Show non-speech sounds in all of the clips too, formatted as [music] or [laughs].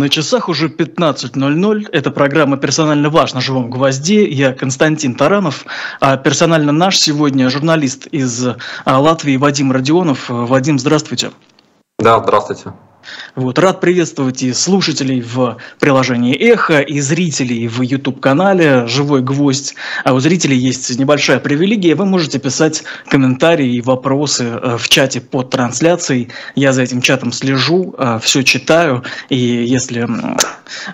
На часах уже 15.00. Это программа «Персонально ваш» на живом гвозде. Я Константин Таранов. А персонально наш сегодня журналист из а, Латвии Вадим Родионов. Вадим, здравствуйте. Да, здравствуйте. Вот, рад приветствовать и слушателей в приложении «Эхо», и зрителей в YouTube-канале «Живой гвоздь». А у зрителей есть небольшая привилегия. Вы можете писать комментарии и вопросы э, в чате под трансляцией. Я за этим чатом слежу, э, все читаю. И если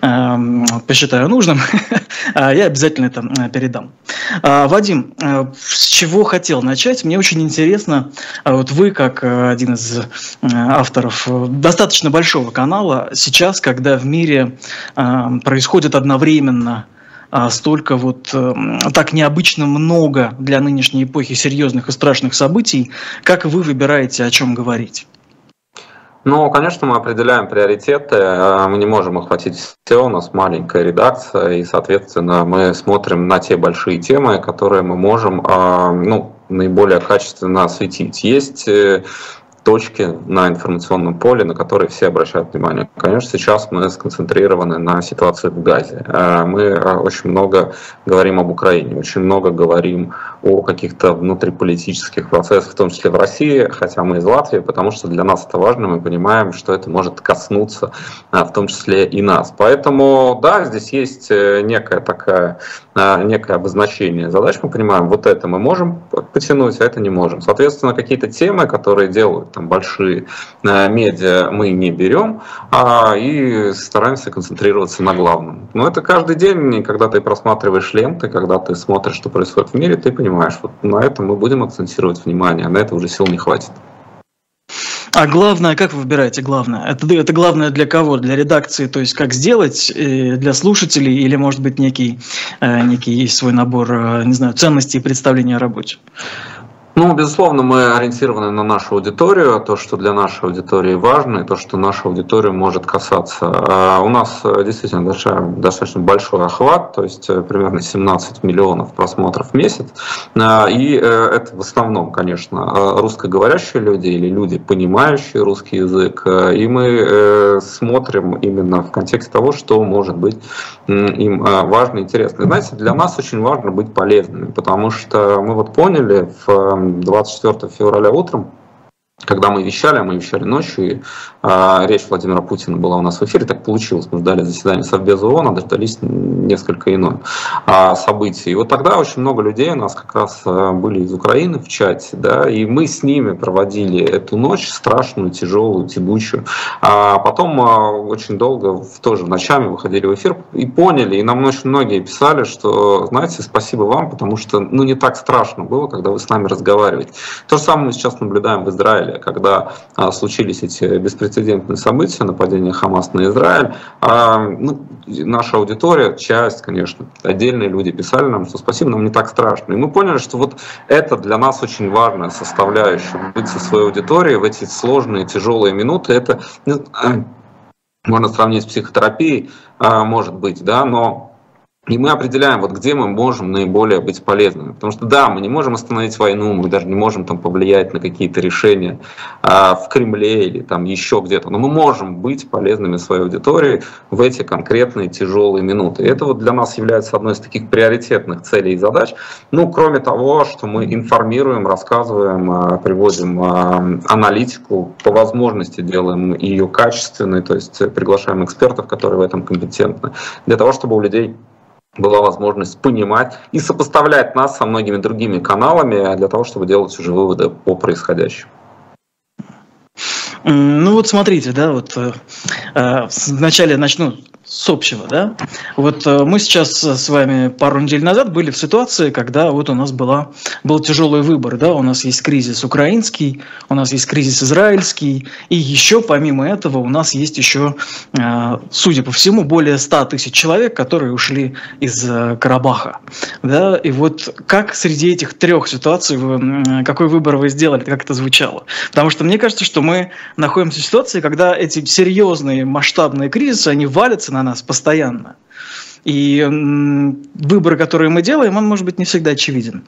э, посчитаю нужным, [laughs] я обязательно это передам. Вадим, с чего хотел начать? Мне очень интересно, вот вы, как один из авторов достаточно достаточно большого канала сейчас, когда в мире э, происходит одновременно э, столько вот э, так необычно много для нынешней эпохи серьезных и страшных событий, как вы выбираете, о чем говорить? Ну, конечно, мы определяем приоритеты, мы не можем охватить все, у нас маленькая редакция, и, соответственно, мы смотрим на те большие темы, которые мы можем, ну, наиболее качественно осветить. Есть точки на информационном поле, на которые все обращают внимание. Конечно, сейчас мы сконцентрированы на ситуации в Газе. Э, мы э, очень много говорим об Украине, очень много говорим о каких-то внутриполитических процессах, в том числе в России, хотя мы из Латвии, потому что для нас это важно, мы понимаем, что это может коснуться э, в том числе и нас. Поэтому, да, здесь есть некая такая, некое обозначение задач, мы понимаем, вот это мы можем потянуть, а это не можем. Соответственно, какие-то темы, которые делают там большие э, медиа мы не берем, а и стараемся концентрироваться на главном. Но это каждый день, когда ты просматриваешь ленты, когда ты смотришь, что происходит в мире, ты понимаешь, вот на этом мы будем акцентировать внимание, а на это уже сил не хватит. А главное, как вы выбираете главное? Это, это главное для кого? Для редакции, то есть как сделать, э, для слушателей или может быть некий, э, некий свой набор, не знаю, ценностей и представления о работе? Ну, безусловно, мы ориентированы на нашу аудиторию, то, что для нашей аудитории важно, и то, что наша аудитория может касаться. А у нас э, действительно достаточно большой охват, то есть э, примерно 17 миллионов просмотров в месяц. А, и э, это в основном, конечно, русскоговорящие люди или люди, понимающие русский язык. И мы смотрим именно в контексте того, что может быть им важно и интересно. Знаете, для нас очень важно быть полезными, потому что мы вот поняли в 24 февраля утром, когда мы вещали, а мы вещали ночью, и а, речь Владимира Путина была у нас в эфире, так получилось, мы ждали заседания Совбеза ООН, а дождались несколько иное а, событий. И вот тогда очень много людей у нас как раз были из Украины в чате, да, и мы с ними проводили эту ночь страшную, тяжелую, тягучую. А потом а, очень долго, тоже ночами выходили в эфир и поняли, и нам очень многие писали, что, знаете, спасибо вам, потому что, ну, не так страшно было, когда вы с нами разговариваете. То же самое мы сейчас наблюдаем в Израиле Израиле, когда а, случились эти беспрецедентные события, нападение Хамас на Израиль, а, ну, наша аудитория, часть, конечно, отдельные люди писали нам, что спасибо, нам не так страшно. И мы поняли, что вот это для нас очень важная составляющая, быть со своей аудиторией в эти сложные, тяжелые минуты, это ну, [clears throat] можно сравнить с психотерапией, а, может быть, да, но и мы определяем, вот где мы можем наиболее быть полезными. Потому что да, мы не можем остановить войну, мы даже не можем там повлиять на какие-то решения а, в Кремле или там еще где-то. Но мы можем быть полезными своей аудитории в эти конкретные тяжелые минуты. И это вот для нас является одной из таких приоритетных целей и задач. Ну, кроме того, что мы информируем, рассказываем, а, приводим а, аналитику, по возможности делаем ее качественной, то есть приглашаем экспертов, которые в этом компетентны, для того, чтобы у людей была возможность понимать и сопоставлять нас со многими другими каналами для того, чтобы делать уже выводы по происходящему. Ну вот смотрите, да, вот э, э вначале начну с общего, да. Вот э, мы сейчас с вами пару недель назад были в ситуации, когда вот у нас была, был тяжелый выбор, да, у нас есть кризис украинский, у нас есть кризис израильский, и еще помимо этого у нас есть еще, э, судя по всему, более 100 тысяч человек, которые ушли из э, Карабаха, да, и вот как среди этих трех ситуаций, вы, какой выбор вы сделали, как это звучало? Потому что мне кажется, что мы находимся в ситуации, когда эти серьезные масштабные кризисы, они валятся на нас постоянно. И выбор, который мы делаем, он может быть не всегда очевиден.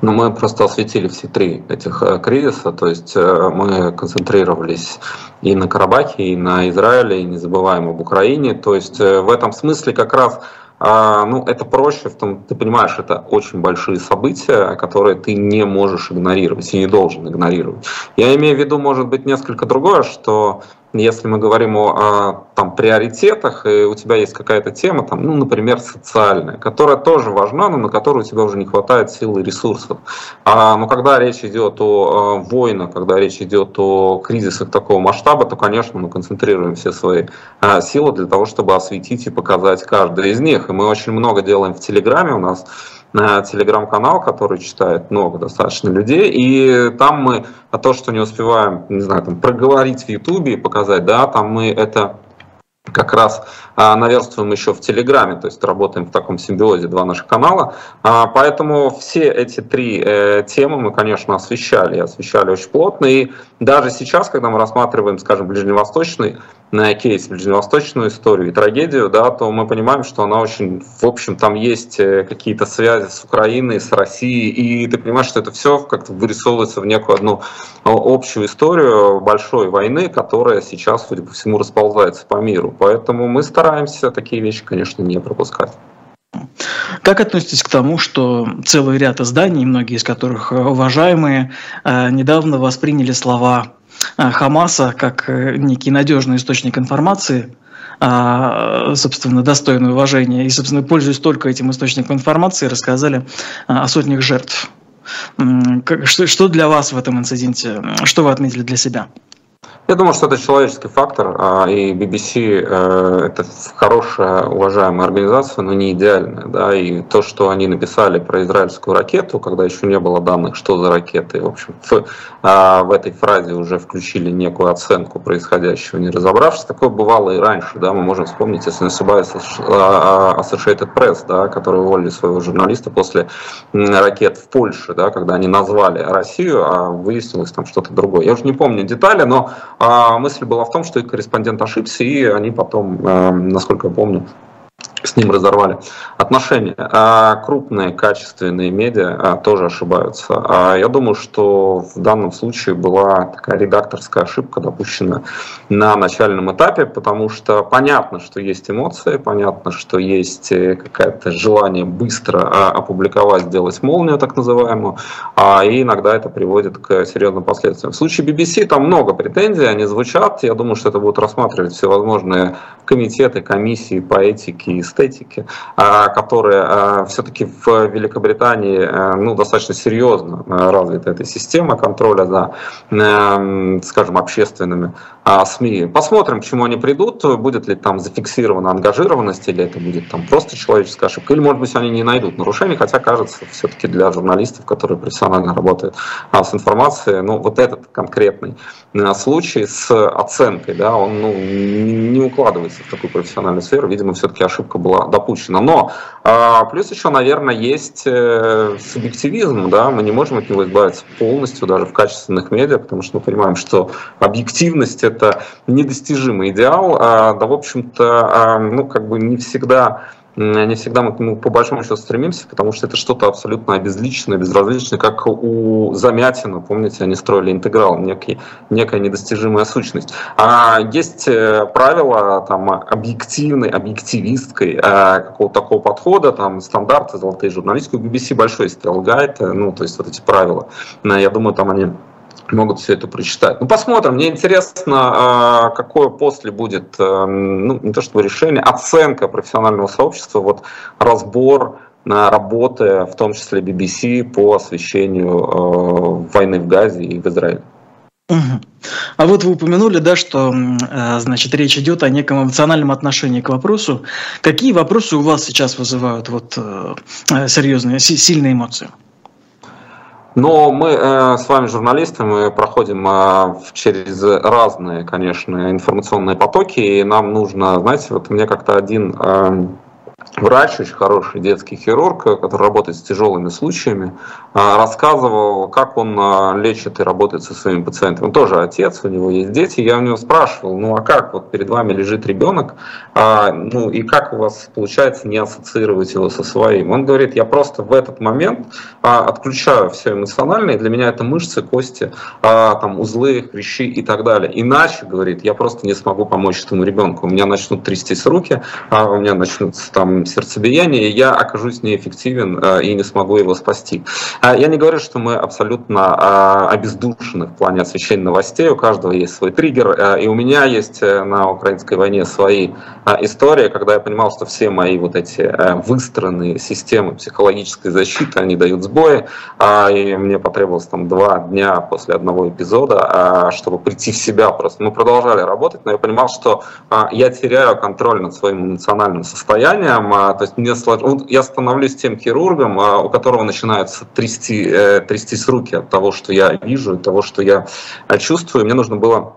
Ну, мы просто осветили все три этих э, кризиса, то есть э, мы концентрировались и на Карабахе, и на Израиле, и не забываем об Украине. То есть э, в этом смысле как раз а, ну, это проще, в том, ты понимаешь, это очень большие события, которые ты не можешь игнорировать и не должен игнорировать. Я имею в виду, может быть, несколько другое, что если мы говорим о, о там, приоритетах, и у тебя есть какая-то тема, там, ну, например, социальная, которая тоже важна, но на которую у тебя уже не хватает сил и ресурсов. А, но когда речь идет о, о войнах, когда речь идет о кризисах такого масштаба, то, конечно, мы концентрируем все свои а, силы для того, чтобы осветить и показать каждый из них. И мы очень много делаем в Телеграме, у нас телеграм-канал, который читает много достаточно людей, и там мы а то, что не успеваем, не знаю, там проговорить в Ютубе и показать, да, там мы это как раз а, наверстываем еще в Телеграме, то есть работаем в таком симбиозе два наших канала. А, поэтому все эти три э, темы мы, конечно, освещали, освещали очень плотно. И даже сейчас, когда мы рассматриваем, скажем, ближневосточный на кейс, ближневосточную историю и трагедию, да, то мы понимаем, что она очень, в общем, там есть э, какие-то связи с Украиной, с Россией, и ты понимаешь, что это все как-то вырисовывается в некую одну общую историю большой войны, которая сейчас, судя по всему, расползается по миру. Поэтому мы стараемся такие вещи, конечно, не пропускать. Как относитесь к тому, что целый ряд изданий, многие из которых уважаемые, э, недавно восприняли слова э, Хамаса как э, некий надежный источник информации, а, собственно, достойный уважения, и, собственно, пользуясь только этим источником информации, рассказали о сотнях жертв. Что для вас в этом инциденте? Что вы отметили для себя? Я думаю, что это человеческий фактор, а, и BBC э, это хорошая, уважаемая организация, но не идеальная. Да, и то, что они написали про израильскую ракету, когда еще не было данных, что за ракеты, в общем, в, а, в этой фразе уже включили некую оценку происходящего, не разобравшись. Такое бывало и раньше. Да, мы можем вспомнить, если не ошибаюсь, а, Associated Press, да, которые уволили своего журналиста после ракет в Польше, да, когда они назвали Россию, а выяснилось там что-то другое. Я уже не помню детали, но а мысль была в том, что их корреспондент ошибся, и они потом, э, насколько я помню, с ним разорвали отношения. А крупные, качественные медиа а, тоже ошибаются. А я думаю, что в данном случае была такая редакторская ошибка допущена на начальном этапе, потому что понятно, что есть эмоции, понятно, что есть э, какое-то желание быстро а, опубликовать, сделать молнию так называемую, а, и иногда это приводит к серьезным последствиям. В случае BBC там много претензий, они звучат, я думаю, что это будут рассматривать всевозможные комитеты, комиссии по этике и эстетики, а, которые а, все-таки в Великобритании а, ну, достаточно серьезно развита эта система контроля за, скажем, общественными СМИ. Посмотрим, к чему они придут, будет ли там зафиксирована ангажированность, или это будет там просто человеческая ошибка, или, может быть, они не найдут нарушений, хотя, кажется, все-таки для журналистов, которые профессионально работают с информацией, ну, вот этот конкретный случай с оценкой, да, он ну, не укладывается в такую профессиональную сферу, видимо, все-таки ошибка была допущена. Но а, плюс еще, наверное, есть э, субъективизм, да, мы не можем от него избавиться полностью, даже в качественных медиа, потому что мы понимаем, что объективность это недостижимый идеал, а, да, в общем-то, а, ну, как бы не всегда не всегда мы к нему по большому счету стремимся, потому что это что-то абсолютно обезличенное, безразличное, как у Замятина, помните, они строили интеграл, некий, некая недостижимая сущность. А есть э, правила там, объективной, объективисткой э, какого-то такого подхода, там стандарты, золотые журналистики, у BBC большой стоял гайд, э, ну, то есть вот эти правила. Я думаю, там они могут все это прочитать. Ну, посмотрим. Мне интересно, а, какое после будет, э, ну, не то что решение, оценка профессионального сообщества, вот разбор на работы, в том числе BBC, по освещению э, войны в Газе и в Израиле. А вот вы упомянули, да, что э, значит речь идет о неком эмоциональном отношении к вопросу. Какие вопросы у вас сейчас вызывают вот серьезные, сильные эмоции? Но мы э, с вами, журналисты, мы проходим э, через разные, конечно, информационные потоки, и нам нужно, знаете, вот мне как-то один э, врач, очень хороший детский хирург, который работает с тяжелыми случаями, а, рассказывал, как он а, лечит и работает со своими пациентами. Он тоже отец, у него есть дети. Я у него спрашивал, ну а как, вот перед вами лежит ребенок, а, ну и как у вас получается не ассоциировать его со своим? Он говорит, я просто в этот момент отключаю все эмоциональное, и для меня это мышцы, кости, там, узлы, хрящи и так далее. Иначе, говорит, я просто не смогу помочь этому ребенку. У меня начнут трястись руки, у меня начнутся там сердцебиение, я окажусь неэффективен э, и не смогу его спасти. А я не говорю, что мы абсолютно а, обездушены в плане освещения новостей, у каждого есть свой триггер, э, и у меня есть э, на украинской войне свои истории, когда я понимал, что все мои вот эти выстроенные системы психологической защиты, они дают сбои, и мне потребовалось там два дня после одного эпизода, чтобы прийти в себя просто. Мы продолжали работать, но я понимал, что я теряю контроль над своим эмоциональным состоянием, а, то есть мне сложно, я становлюсь тем хирургом, а, у которого начинаются трясти, э, трястись руки от того, что я вижу, от того, что я э, чувствую. Мне нужно было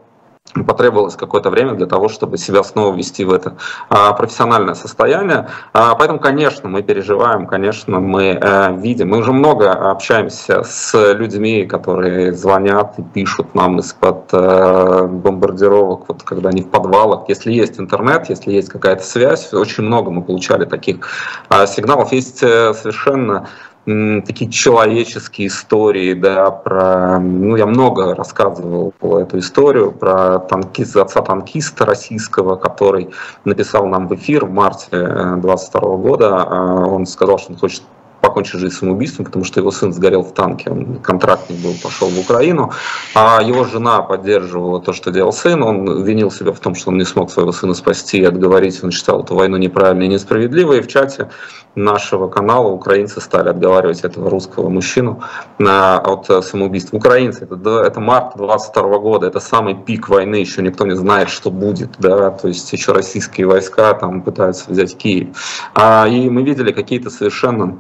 потребовалось какое-то время для того, чтобы себя снова ввести в это а, профессиональное состояние. А, поэтому, конечно, мы переживаем, конечно, мы э, видим. Мы уже много общаемся с людьми, которые звонят и пишут нам из-под э, бомбардировок, вот когда они в подвалах. Если есть интернет, если есть какая-то связь, очень много мы получали таких а, сигналов. Есть э, совершенно такие человеческие истории, да, про, ну, я много рассказывал эту историю про танкист, отца танкиста российского, который написал нам в эфир в марте 22 э, года, а он сказал, что он хочет покончил жизнь самоубийством, потому что его сын сгорел в танке, он контрактник был, пошел в Украину, а его жена поддерживала то, что делал сын, он винил себя в том, что он не смог своего сына спасти и отговорить, он считал эту войну неправильной и несправедливой, и в чате нашего канала украинцы стали отговаривать этого русского мужчину от самоубийства. Украинцы, это, это март 22 года, это самый пик войны, еще никто не знает, что будет, да, то есть еще российские войска там пытаются взять Киев. А, и мы видели какие-то совершенно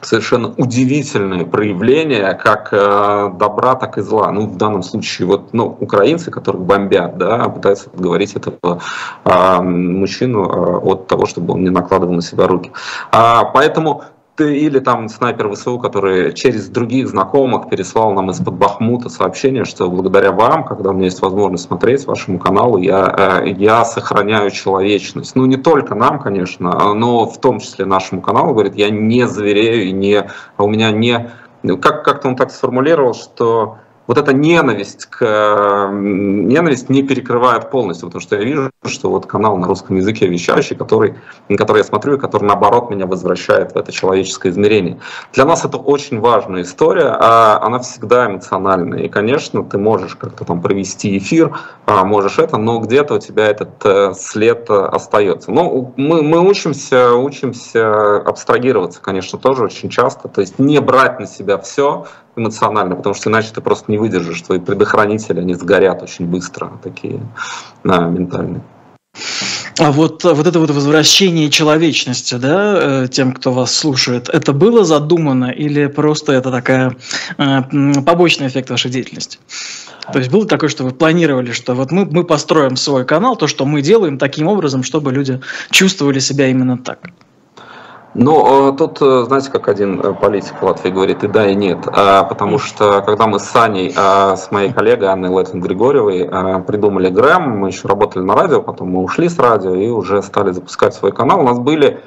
совершенно удивительные проявления как э, добра, так и зла. Ну, в данном случае, вот, ну, украинцы, которых бомбят, да, пытаются отговорить этого э, мужчину э, от того, чтобы он не накладывал на себя руки. А, поэтому ты или там снайпер ВСУ, который через других знакомых переслал нам из-под Бахмута сообщение, что благодаря вам, когда у меня есть возможность смотреть вашему каналу, я, э, я сохраняю человечность. Ну, не только нам, конечно, но в том числе нашему каналу, говорит, я не зверею, не, у меня не... Как, как-то он так сформулировал, что вот эта ненависть к ненависть не перекрывает полностью, потому что я вижу, что вот канал на русском языке вещающий, который, который я смотрю, и который наоборот меня возвращает в это человеческое измерение. Для нас это очень важная история, а она всегда эмоциональная. И, конечно, ты можешь как-то там провести эфир, а, можешь это, но где-то у тебя этот э, след остается. Но мы, мы учимся, учимся абстрагироваться, конечно, тоже очень часто, то есть не брать на себя все, эмоционально, потому что иначе ты просто не выдержишь, твои предохранители, они сгорят очень быстро, такие да, ментальные. А вот, вот это вот возвращение человечности, да, э, тем, кто вас слушает, это было задумано или просто это такая э, побочный эффект вашей деятельности? То есть было такое, что вы планировали, что вот мы, мы построим свой канал, то, что мы делаем таким образом, чтобы люди чувствовали себя именно так? Ну, э, тут, э, знаете, как один э, политик Латвии говорит, и да, и нет. А, потому что, когда мы с Саней, а, с моей коллегой Анной Лэтин Григорьевой а, придумали Грэм, мы еще работали на радио, потом мы ушли с радио и уже стали запускать свой канал, у нас были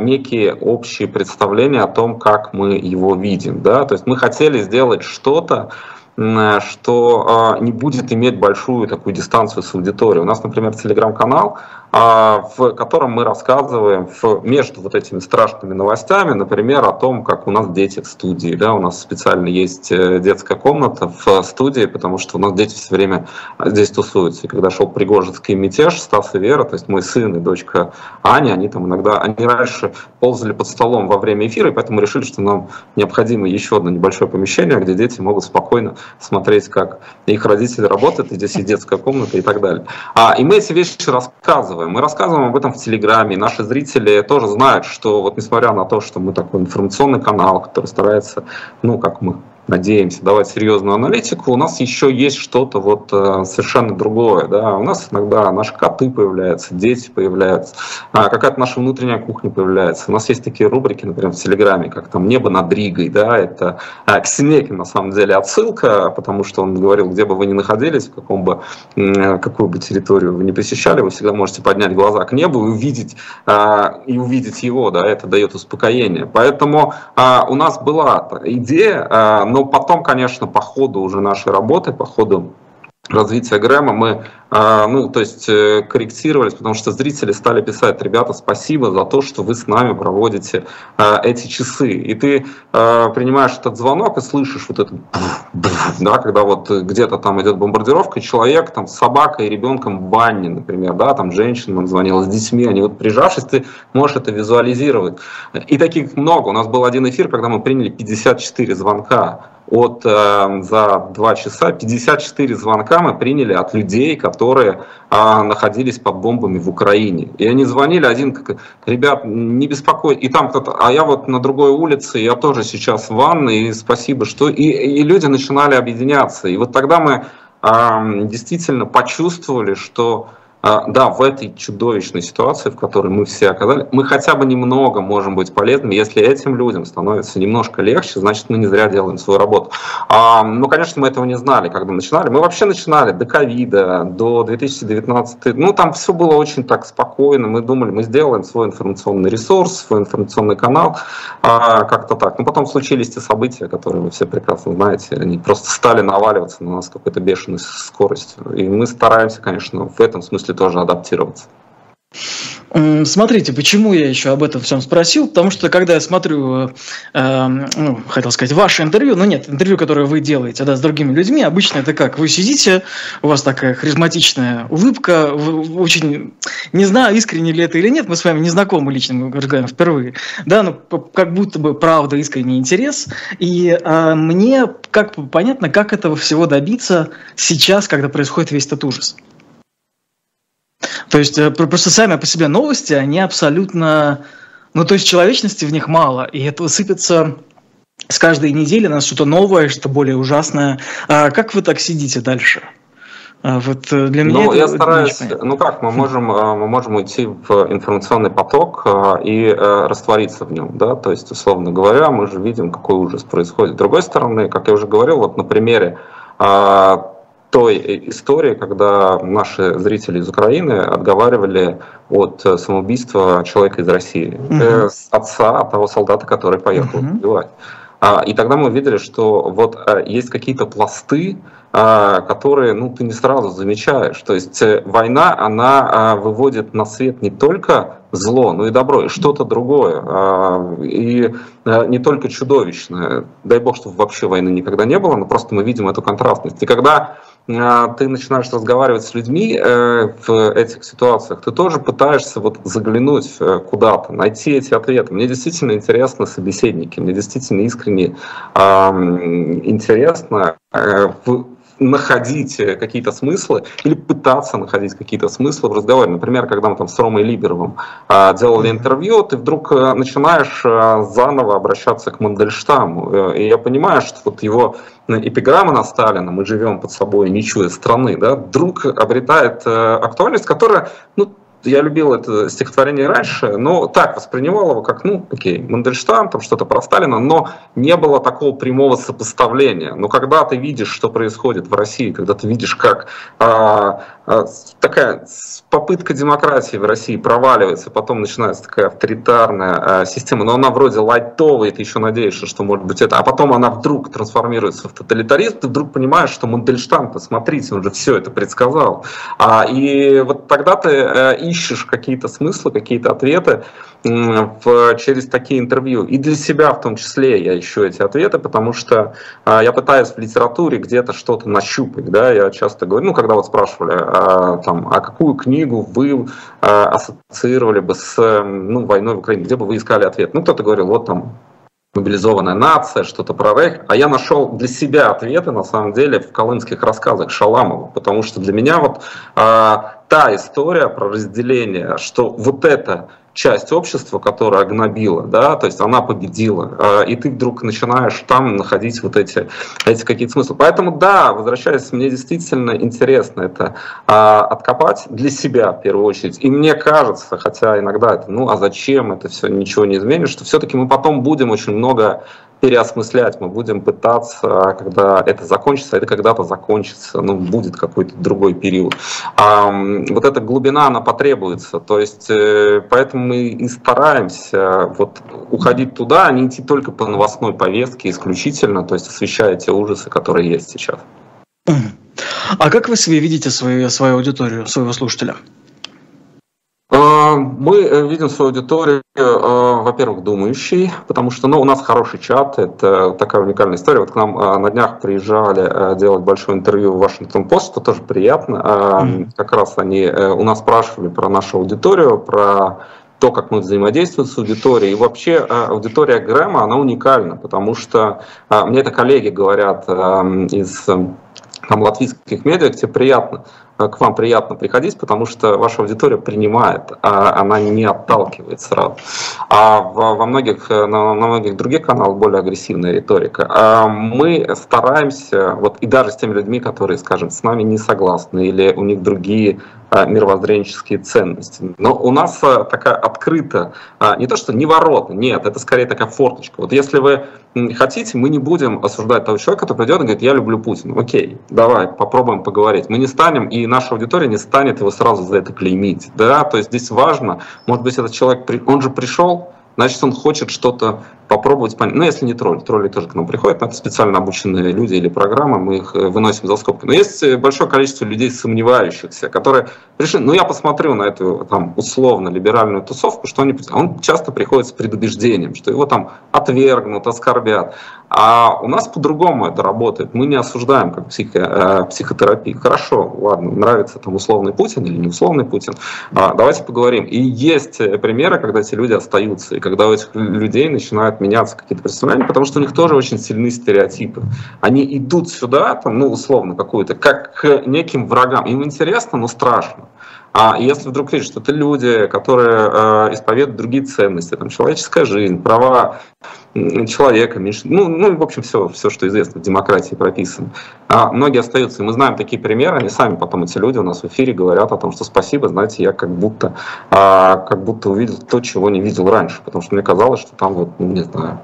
некие общие представления о том, как мы его видим. Да? То есть мы хотели сделать что-то, что не будет иметь большую такую дистанцию с аудиторией. У нас, например, телеграм-канал, а, в котором мы рассказываем между вот этими страшными новостями, например, о том, как у нас дети в студии. Да, у нас специально есть э, детская комната в студии, потому что у нас дети все время здесь тусуются. И когда шел Пригожинский мятеж, Стас и Вера, то есть мой сын и дочка Аня, они там иногда, они раньше ползали под столом во время эфира, и поэтому решили, что нам необходимо еще одно небольшое помещение, где дети могут спокойно смотреть, как их родители работают, и здесь есть детская комната и так далее. А, и мы эти вещи рассказываем. Мы рассказываем об этом в Телеграме. Наши зрители тоже знают, что вот несмотря на то, что мы такой информационный канал, который старается, ну, как мы надеемся давать серьезную аналитику, у нас еще есть что-то вот э, совершенно другое. Да? У нас иногда наши коты появляются, дети появляются, а какая-то наша внутренняя кухня появляется. У нас есть такие рубрики, например, в Телеграме, как там «Небо над Ригой». Да? Это а, к Синекин, на самом деле, отсылка, потому что он говорил, где бы вы ни находились, в каком бы, какую бы территорию вы не посещали, вы всегда можете поднять глаза к небу и увидеть, а, и увидеть его. Да? Это дает успокоение. Поэтому у нас была идея, а, но потом, конечно, по ходу уже нашей работы, по ходу развития Грэма мы, ну, то есть э, корректировались, потому что зрители стали писать, ребята, спасибо за то, что вы с нами проводите а, эти часы. И ты а, принимаешь этот звонок и слышишь вот это, да, когда вот где-то там идет бомбардировка, человек там с собакой и ребенком в бане, например, да, там женщина звонила с детьми, они вот прижавшись, ты можешь это визуализировать. И таких много. У нас был один эфир, когда мы приняли 54 звонка от э, за два часа 54 звонка мы приняли от людей, которые э, находились под бомбами в Украине. И они звонили, один как, ребят, не беспокойтесь, и там кто-то, а я вот на другой улице, я тоже сейчас в ванной, и спасибо, что... И, и люди начинали объединяться. И вот тогда мы э, действительно почувствовали, что а, да, в этой чудовищной ситуации, в которой мы все оказались, мы хотя бы немного можем быть полезными. Если этим людям становится немножко легче, значит, мы не зря делаем свою работу. А, ну, конечно, мы этого не знали, когда начинали. Мы вообще начинали до ковида, до 2019. Ну, там все было очень так спокойно. Мы думали, мы сделаем свой информационный ресурс, свой информационный канал, а, как-то так. Но потом случились те события, которые вы все прекрасно знаете. Они просто стали наваливаться на нас какой-то бешеной скоростью. И мы стараемся, конечно, в этом смысле смысле тоже адаптироваться. Смотрите, почему я еще об этом всем спросил, потому что когда я смотрю, э, ну, хотел сказать, ваше интервью, но нет, интервью, которое вы делаете да, с другими людьми, обычно это как, вы сидите, у вас такая харизматичная улыбка, вы очень, не знаю, искренне ли это или нет, мы с вами не знакомы лично, мы разговариваем впервые, да, но как будто бы правда, искренний интерес, и э, мне как понятно, как этого всего добиться сейчас, когда происходит весь этот ужас. То есть э, просто сами по себе новости, они абсолютно... Ну, то есть человечности в них мало, и это сыпется с каждой недели на что-то новое, что-то более ужасное. А как вы так сидите дальше? А вот э, для меня ну, это я стараюсь, ну как, мы можем, э, мы можем уйти в информационный поток и раствориться в нем, да, то есть, условно говоря, мы же видим, какой ужас происходит. С другой стороны, как я уже говорил, вот на примере а, той истории, когда наши зрители из Украины отговаривали от самоубийства человека из России, угу. отца того солдата, который поехал угу. убивать. А, и тогда мы видели, что вот э, есть какие-то пласты, а, которые ну, ты не сразу замечаешь. То есть э, война, она а, выводит на свет не только зло, но и добро, и что-то другое. И э, не только чудовищное. Дай бог, чтобы вообще войны никогда не было, но просто мы видим эту контрастность. И когда ты начинаешь разговаривать с людьми э, в этих ситуациях, ты тоже пытаешься вот заглянуть э, куда-то, найти эти ответы. Мне действительно интересны собеседники, мне действительно искренне интересно э, находить э, какие-то смыслы или пытаться находить какие-то смыслы в разговоре. Например, когда мы там с Ромой Либеровым а, делали интервью, ты вдруг а, начинаешь а, заново обращаться к Мандельштаму. И я понимаю, что вот его эпиграмма на Сталина «Мы живем под собой, не чуя страны», да, вдруг обретает актуальность, которая ну, я любил это стихотворение раньше, но так воспринимал его как, ну, окей, Мандельштам, там что-то про Сталина, но не было такого прямого сопоставления. Но когда ты видишь, что происходит в России, когда ты видишь, как а, такая попытка демократии в России проваливается, потом начинается такая авторитарная а, система, но она вроде лайтовая, ты еще надеешься, что может быть это, а потом она вдруг трансформируется в тоталитаризм, ты вдруг понимаешь, что Мандельштам, посмотрите, он же все это предсказал. А, и вот тогда ты э, ищешь какие-то смыслы, какие-то ответы в, через такие интервью. И для себя в том числе я ищу эти ответы, потому что а, я пытаюсь в литературе где-то что-то нащупать. Да? Я часто говорю, ну, когда вот спрашивали, а, там, а какую книгу вы а, ассоциировали бы с ну, войной в Украине, где бы вы искали ответ? Ну, кто-то говорил, вот там мобилизованная нация, что-то про рейх. А я нашел для себя ответы, на самом деле, в колымских рассказах Шаламова, потому что для меня вот та история про разделение, что вот это часть общества, которая гнобила, да, то есть она победила, а, и ты вдруг начинаешь там находить вот эти, эти какие-то смыслы. Поэтому, да, возвращаясь, мне действительно интересно это а, откопать для себя в первую очередь. И мне кажется, хотя иногда это, ну а зачем это все, ничего не изменит, что все-таки мы потом будем очень много переосмыслять, мы будем пытаться, когда это закончится, это когда-то закончится, ну, будет какой-то другой период. А, вот эта глубина, она потребуется, то есть э, поэтому мы и стараемся вот уходить туда, а не идти только по новостной повестке исключительно, то есть освещая те ужасы, которые есть сейчас. А как вы себе видите свою, свою аудиторию, своего слушателя? Мы э, видим свою аудиторию, э, во-первых, думающей, потому что ну, у нас хороший чат, это такая уникальная история. Вот к нам э, на днях приезжали делать большое интервью в Вашингтон Пост, что тоже приятно. Mm-hmm. Как раз они у нас спрашивали про нашу аудиторию, про то, как мы взаимодействуем с аудиторией. И вообще аудитория Грэма, она уникальна, потому что мне это коллеги говорят из там, латвийских медиа, где приятно к вам приятно приходить, потому что ваша аудитория принимает, а она не отталкивает сразу. А во многих, на, на многих других каналах более агрессивная риторика. А мы стараемся, вот и даже с теми людьми, которые, скажем, с нами не согласны, или у них другие мировоззренческие ценности. Но у нас а, такая открыта, а, не то что не ворота, нет, это скорее такая форточка. Вот если вы хотите, мы не будем осуждать того человека, который придет и говорит, я люблю Путина. Окей, давай, попробуем поговорить. Мы не станем, и наша аудитория не станет его сразу за это клеймить. Да? То есть здесь важно, может быть, этот человек, он же пришел, значит, он хочет что-то попробовать понять. Ну, если не тролль, тролли тоже к нам приходят, это специально обученные люди или программы, мы их э, выносим за скобки. Но есть э, большое количество людей сомневающихся, которые решили, ну, я посмотрю на эту там условно либеральную тусовку, что они... Он часто приходит с предубеждением, что его там отвергнут, оскорбят. А у нас по-другому это работает. Мы не осуждаем как психо, э, психотерапии. Хорошо, ладно, нравится там условный Путин или не условный Путин. А, давайте поговорим. И есть э, примеры, когда эти люди остаются, и когда у этих людей начинают меняться какие-то представления, потому что у них тоже очень сильны стереотипы. Они идут сюда, там, ну, условно, какую-то, как к неким врагам. Им интересно, но страшно. А если вдруг видишь, что это люди, которые э, исповедуют другие ценности, там, человеческая жизнь, права человека, меньше, ну, ну, в общем, все, все, что известно в демократии прописано. А многие остаются, и мы знаем такие примеры, они сами потом, эти люди у нас в эфире говорят о том, что спасибо, знаете, я как будто, а, как будто увидел то, чего не видел раньше, потому что мне казалось, что там вот, ну, не знаю,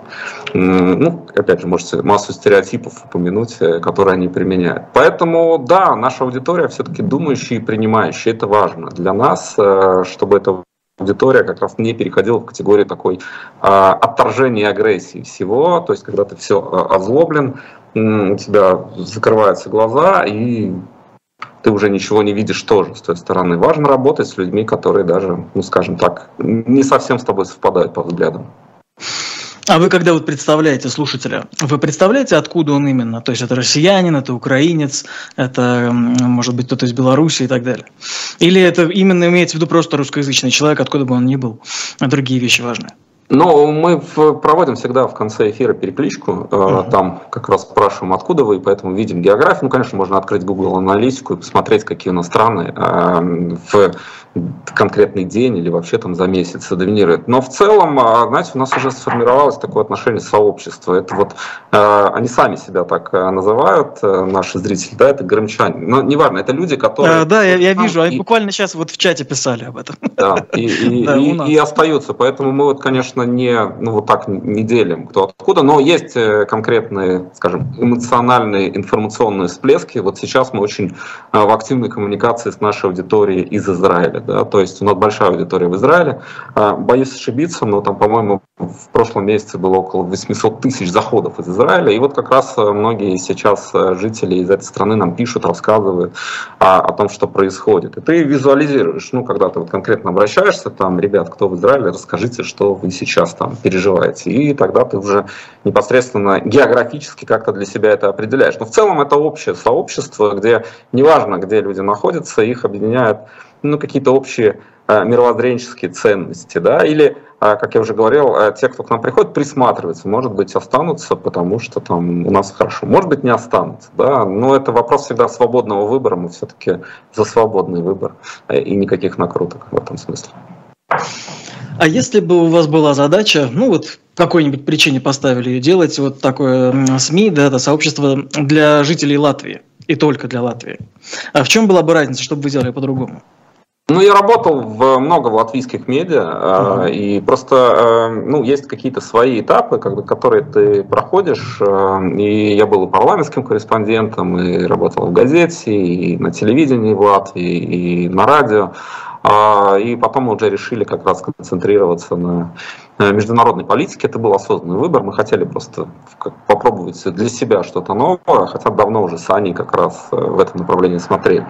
ну, опять же, можете массу стереотипов упомянуть, э, которые они применяют. Поэтому, да, наша аудитория все-таки думающая и принимающая, это важно для нас, э, чтобы это аудитория как раз не переходила в категорию такой а, отторжения и агрессии всего, то есть когда ты все а, озлоблен, у тебя закрываются глаза, и ты уже ничего не видишь тоже с той стороны. Важно работать с людьми, которые даже, ну скажем так, не совсем с тобой совпадают по взглядам. А вы когда вот представляете слушателя, вы представляете, откуда он именно? То есть это россиянин, это украинец, это, может быть, кто-то из Беларуси и так далее? Или это именно имеется в виду просто русскоязычный человек, откуда бы он ни был? А другие вещи важны? Ну, мы проводим всегда в конце эфира перекличку. Uh-huh. Там как раз спрашиваем, откуда вы, поэтому видим географию. Ну, конечно, можно открыть Google аналитику и посмотреть, какие у нас страны э, в конкретный день или вообще там за месяц доминирует. Но в целом, а, знаете, у нас уже сформировалось такое отношение сообщества. Это вот э, они сами себя так э, называют, э, наши зрители, да, это грымчане. Но неважно, это люди, которые... А, да, я, я вижу, они буквально сейчас вот в чате писали об этом. Да, и, [laughs] и, да, и, и остаются. Поэтому мы вот, конечно, не, ну вот так не делим кто откуда, но есть конкретные, скажем, эмоциональные, информационные всплески. Вот сейчас мы очень в активной коммуникации с нашей аудиторией из Израиля да, то есть у нас большая аудитория в Израиле. А, боюсь ошибиться, но там, по-моему, в прошлом месяце было около 800 тысяч заходов из Израиля, и вот как раз э, многие сейчас э, жители из этой страны нам пишут, рассказывают о, о том, что происходит. И ты визуализируешь, ну, когда ты вот конкретно обращаешься, там, ребят, кто в Израиле, расскажите, что вы сейчас там переживаете, и тогда ты уже непосредственно географически как-то для себя это определяешь. Но в целом это общее сообщество, где неважно, где люди находятся, их объединяет ну, какие-то общие э, мировоззренческие ценности, да, или как я уже говорил, те, кто к нам приходит, присматриваются. Может быть, останутся, потому что там у нас хорошо. Может быть, не останутся. Да? Но это вопрос всегда свободного выбора. Мы все-таки за свободный выбор и никаких накруток в этом смысле. А если бы у вас была задача, ну вот какой-нибудь причине поставили ее делать, вот такое СМИ, да, это сообщество для жителей Латвии и только для Латвии. А в чем была бы разница, чтобы вы делали по-другому? Ну, я работал в много в латвийских медиа, uh-huh. и просто, э, ну, есть какие-то свои этапы, которые ты проходишь, э, и я был и парламентским корреспондентом, и работал в газете, и на телевидении в Латвии, и на радио, а, и потом мы уже решили как раз концентрироваться на Э, международной политики. Это был осознанный выбор. Мы хотели просто попробовать для себя что-то новое, хотя давно уже с Аней как раз э, в этом направлении смотрели.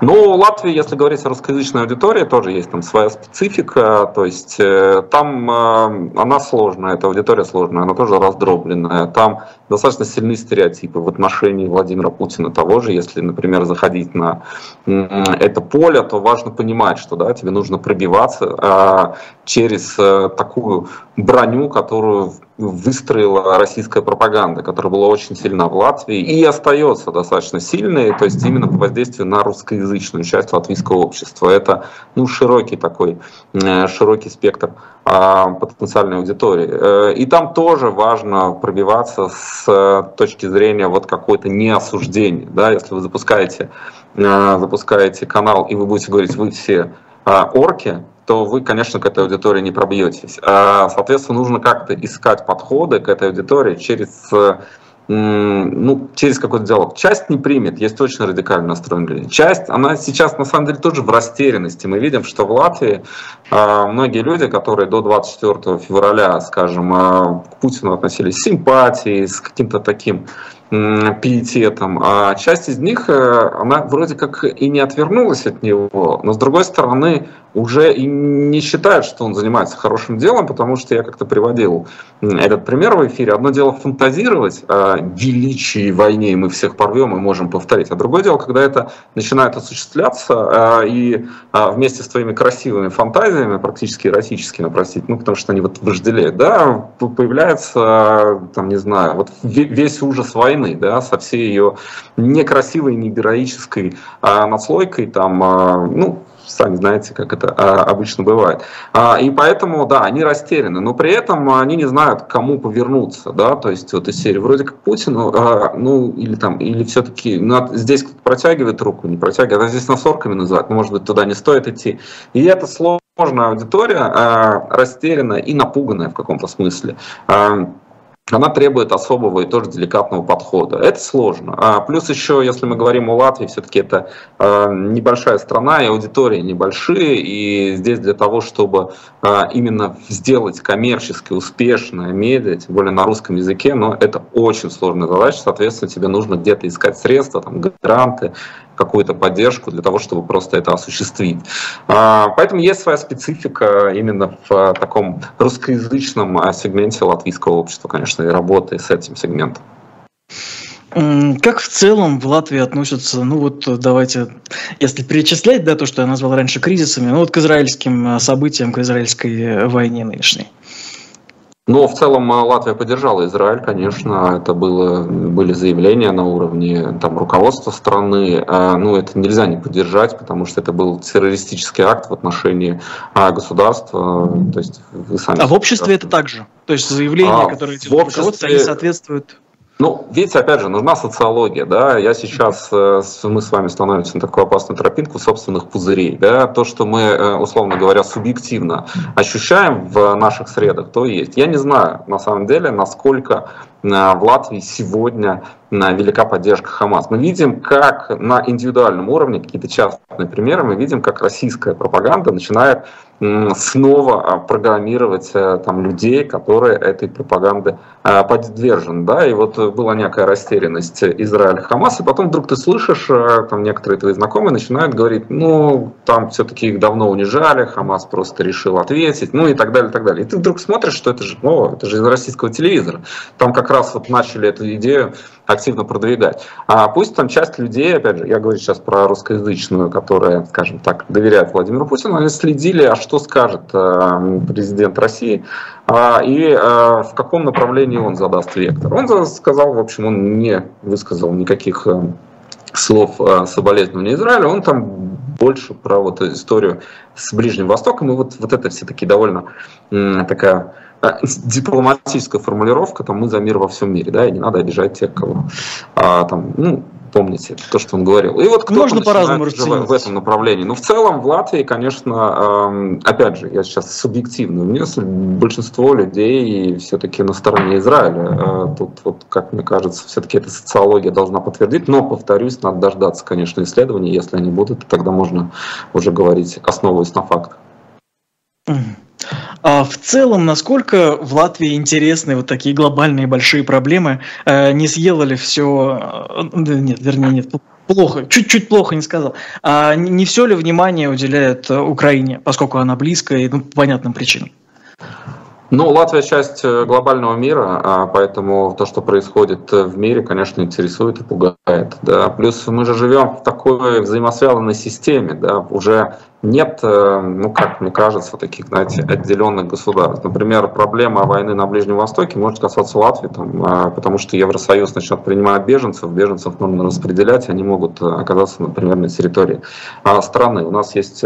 Но у Латвии, если говорить о русскоязычной аудитории, тоже есть там своя специфика. То есть э, там она сложная, эта аудитория сложная, она тоже раздробленная. Там достаточно сильные стереотипы в отношении Владимира Путина того же. Если, например, заходить на это поле, то важно понимать, что да, тебе нужно пробиваться а, через такую броню, которую выстроила российская пропаганда, которая была очень сильна в Латвии и остается достаточно сильной, то есть именно по воздействию на русскоязычную часть латвийского общества. Это ну, широкий такой, э, широкий спектр а, потенциальной аудитории. Э, и там тоже важно пробиваться с э, точки зрения вот какой-то неосуждения. Да? Если вы запускаете, запускаете канал и вы будете говорить, вы все орки, то вы, конечно, к этой аудитории не пробьетесь. А, соответственно, нужно как-то искать подходы к этой аудитории через ну, через какой-то диалог. Часть не примет, есть очень радикально настроенные люди. Часть, она сейчас на самом деле тоже в растерянности. Мы видим, что в Латвии э, многие люди, которые до 24 февраля, скажем, э, к Путину относились с симпатией, с каким-то таким пиететом, а часть из них, э, она вроде как и не отвернулась от него, но с другой стороны уже и не считает, что он занимается хорошим делом, потому что я как-то приводил этот пример в эфире. Одно дело фантазировать о величии войне, и мы всех порвем и можем повторить, а другое дело, когда это начинает осуществляться, э, и э, вместе с твоими красивыми фантазиями, практически эротическими, простите, ну потому что они вот вожделеют, да, появляется, там, не знаю, вот весь ужас войны, да, со всей ее некрасивой, не героической а, наслойкой, там, а, ну, сами знаете, как это а, обычно бывает. А, и поэтому, да, они растеряны, но при этом они не знают, к кому повернуться, да, то есть вот из серии вроде как Путину, а, ну, или там, или все-таки ну, здесь кто-то протягивает руку, не протягивает, а здесь насорками называют, может быть, туда не стоит идти. И это сложная аудитория, растерянная и напуганная в каком-то смысле. Она требует особого и тоже деликатного подхода. Это сложно. А плюс еще, если мы говорим о Латвии, все-таки это э, небольшая страна, и аудитории небольшие, и здесь для того, чтобы э, именно сделать коммерчески успешное медиа, тем более на русском языке, но это очень сложная задача, соответственно, тебе нужно где-то искать средства, там, гранты, какую-то поддержку для того, чтобы просто это осуществить. А, поэтому есть своя специфика именно в таком русскоязычном а, сегменте латвийского общества, конечно, и работы с этим сегментом. Как в целом в Латвии относятся, ну вот давайте, если перечислять, да, то, что я назвал раньше кризисами, ну вот к израильским а, событиям, к израильской войне нынешней? Но в целом э, Латвия поддержала Израиль, конечно, это было, были заявления на уровне там, руководства страны. А, ну, это нельзя не поддержать, потому что это был террористический акт в отношении а, государства. То есть вы сами а в обществе это также? То есть заявления, а, которые делают обществе... руководство, они соответствуют ну, видите, опять же, нужна социология, да, я сейчас, э, мы с вами становимся на такую опасную тропинку собственных пузырей, да, то, что мы, э, условно говоря, субъективно ощущаем в наших средах, то есть. Я не знаю, на самом деле, насколько в Латвии сегодня велика поддержка Хамас. Мы видим, как на индивидуальном уровне, какие-то частные примеры, мы видим, как российская пропаганда начинает снова а, программировать э, там, людей, которые этой пропаганды а, подвержены. Да? И вот была некая растерянность Израиль Хамас, и потом вдруг ты слышишь, э, там некоторые твои знакомые начинают говорить, ну, там все-таки их давно унижали, Хамас просто решил ответить, ну и так далее, и так далее. И ты вдруг смотришь, что это же, о, это же из российского телевизора. Там как раз вот начали эту идею активно продвигать. А пусть там часть людей, опять же, я говорю сейчас про русскоязычную, которая, скажем так, доверяет Владимиру Путину, они следили, а что скажет э, президент России, э, и э, в каком направлении он задаст вектор. Он сказал, в общем, он не высказал никаких э, слов соболезнования Израиля, он там больше про вот историю с Ближним Востоком, и вот, вот это все таки довольно такая а, дипломатическая формулировка, там мы за мир во всем мире, да, и не надо обижать тех, кого а, там, ну, помните то, что он говорил. И вот кто Можно по-разному в этом направлении. Но в целом в Латвии, конечно, опять же, я сейчас субъективную мысль, большинство людей все-таки на стороне Израиля. А, тут, вот, как мне кажется, все-таки эта социология должна подтвердить, но, повторюсь, надо дождаться, конечно, исследований, если они будут, тогда можно уже говорить, основываясь на фактах. А в целом, насколько в Латвии интересны вот такие глобальные большие проблемы? Э, не съело ли все... Э, нет, вернее, нет, плохо, чуть-чуть плохо не сказал. А не все ли внимание уделяет Украине, поскольку она близкая и ну, по понятным причинам? Ну, Латвия часть э, глобального мира, а поэтому то, что происходит э, в мире, конечно, интересует и пугает. Да. Плюс мы же живем в такой взаимосвязанной системе, да, уже нет, э, ну, как мне кажется, таких, знаете, отделенных государств. Например, проблема войны на Ближнем Востоке может касаться Латвии, там, а, потому что Евросоюз начнет принимать беженцев, беженцев нужно распределять, они могут оказаться, например, на территории а, страны. У нас есть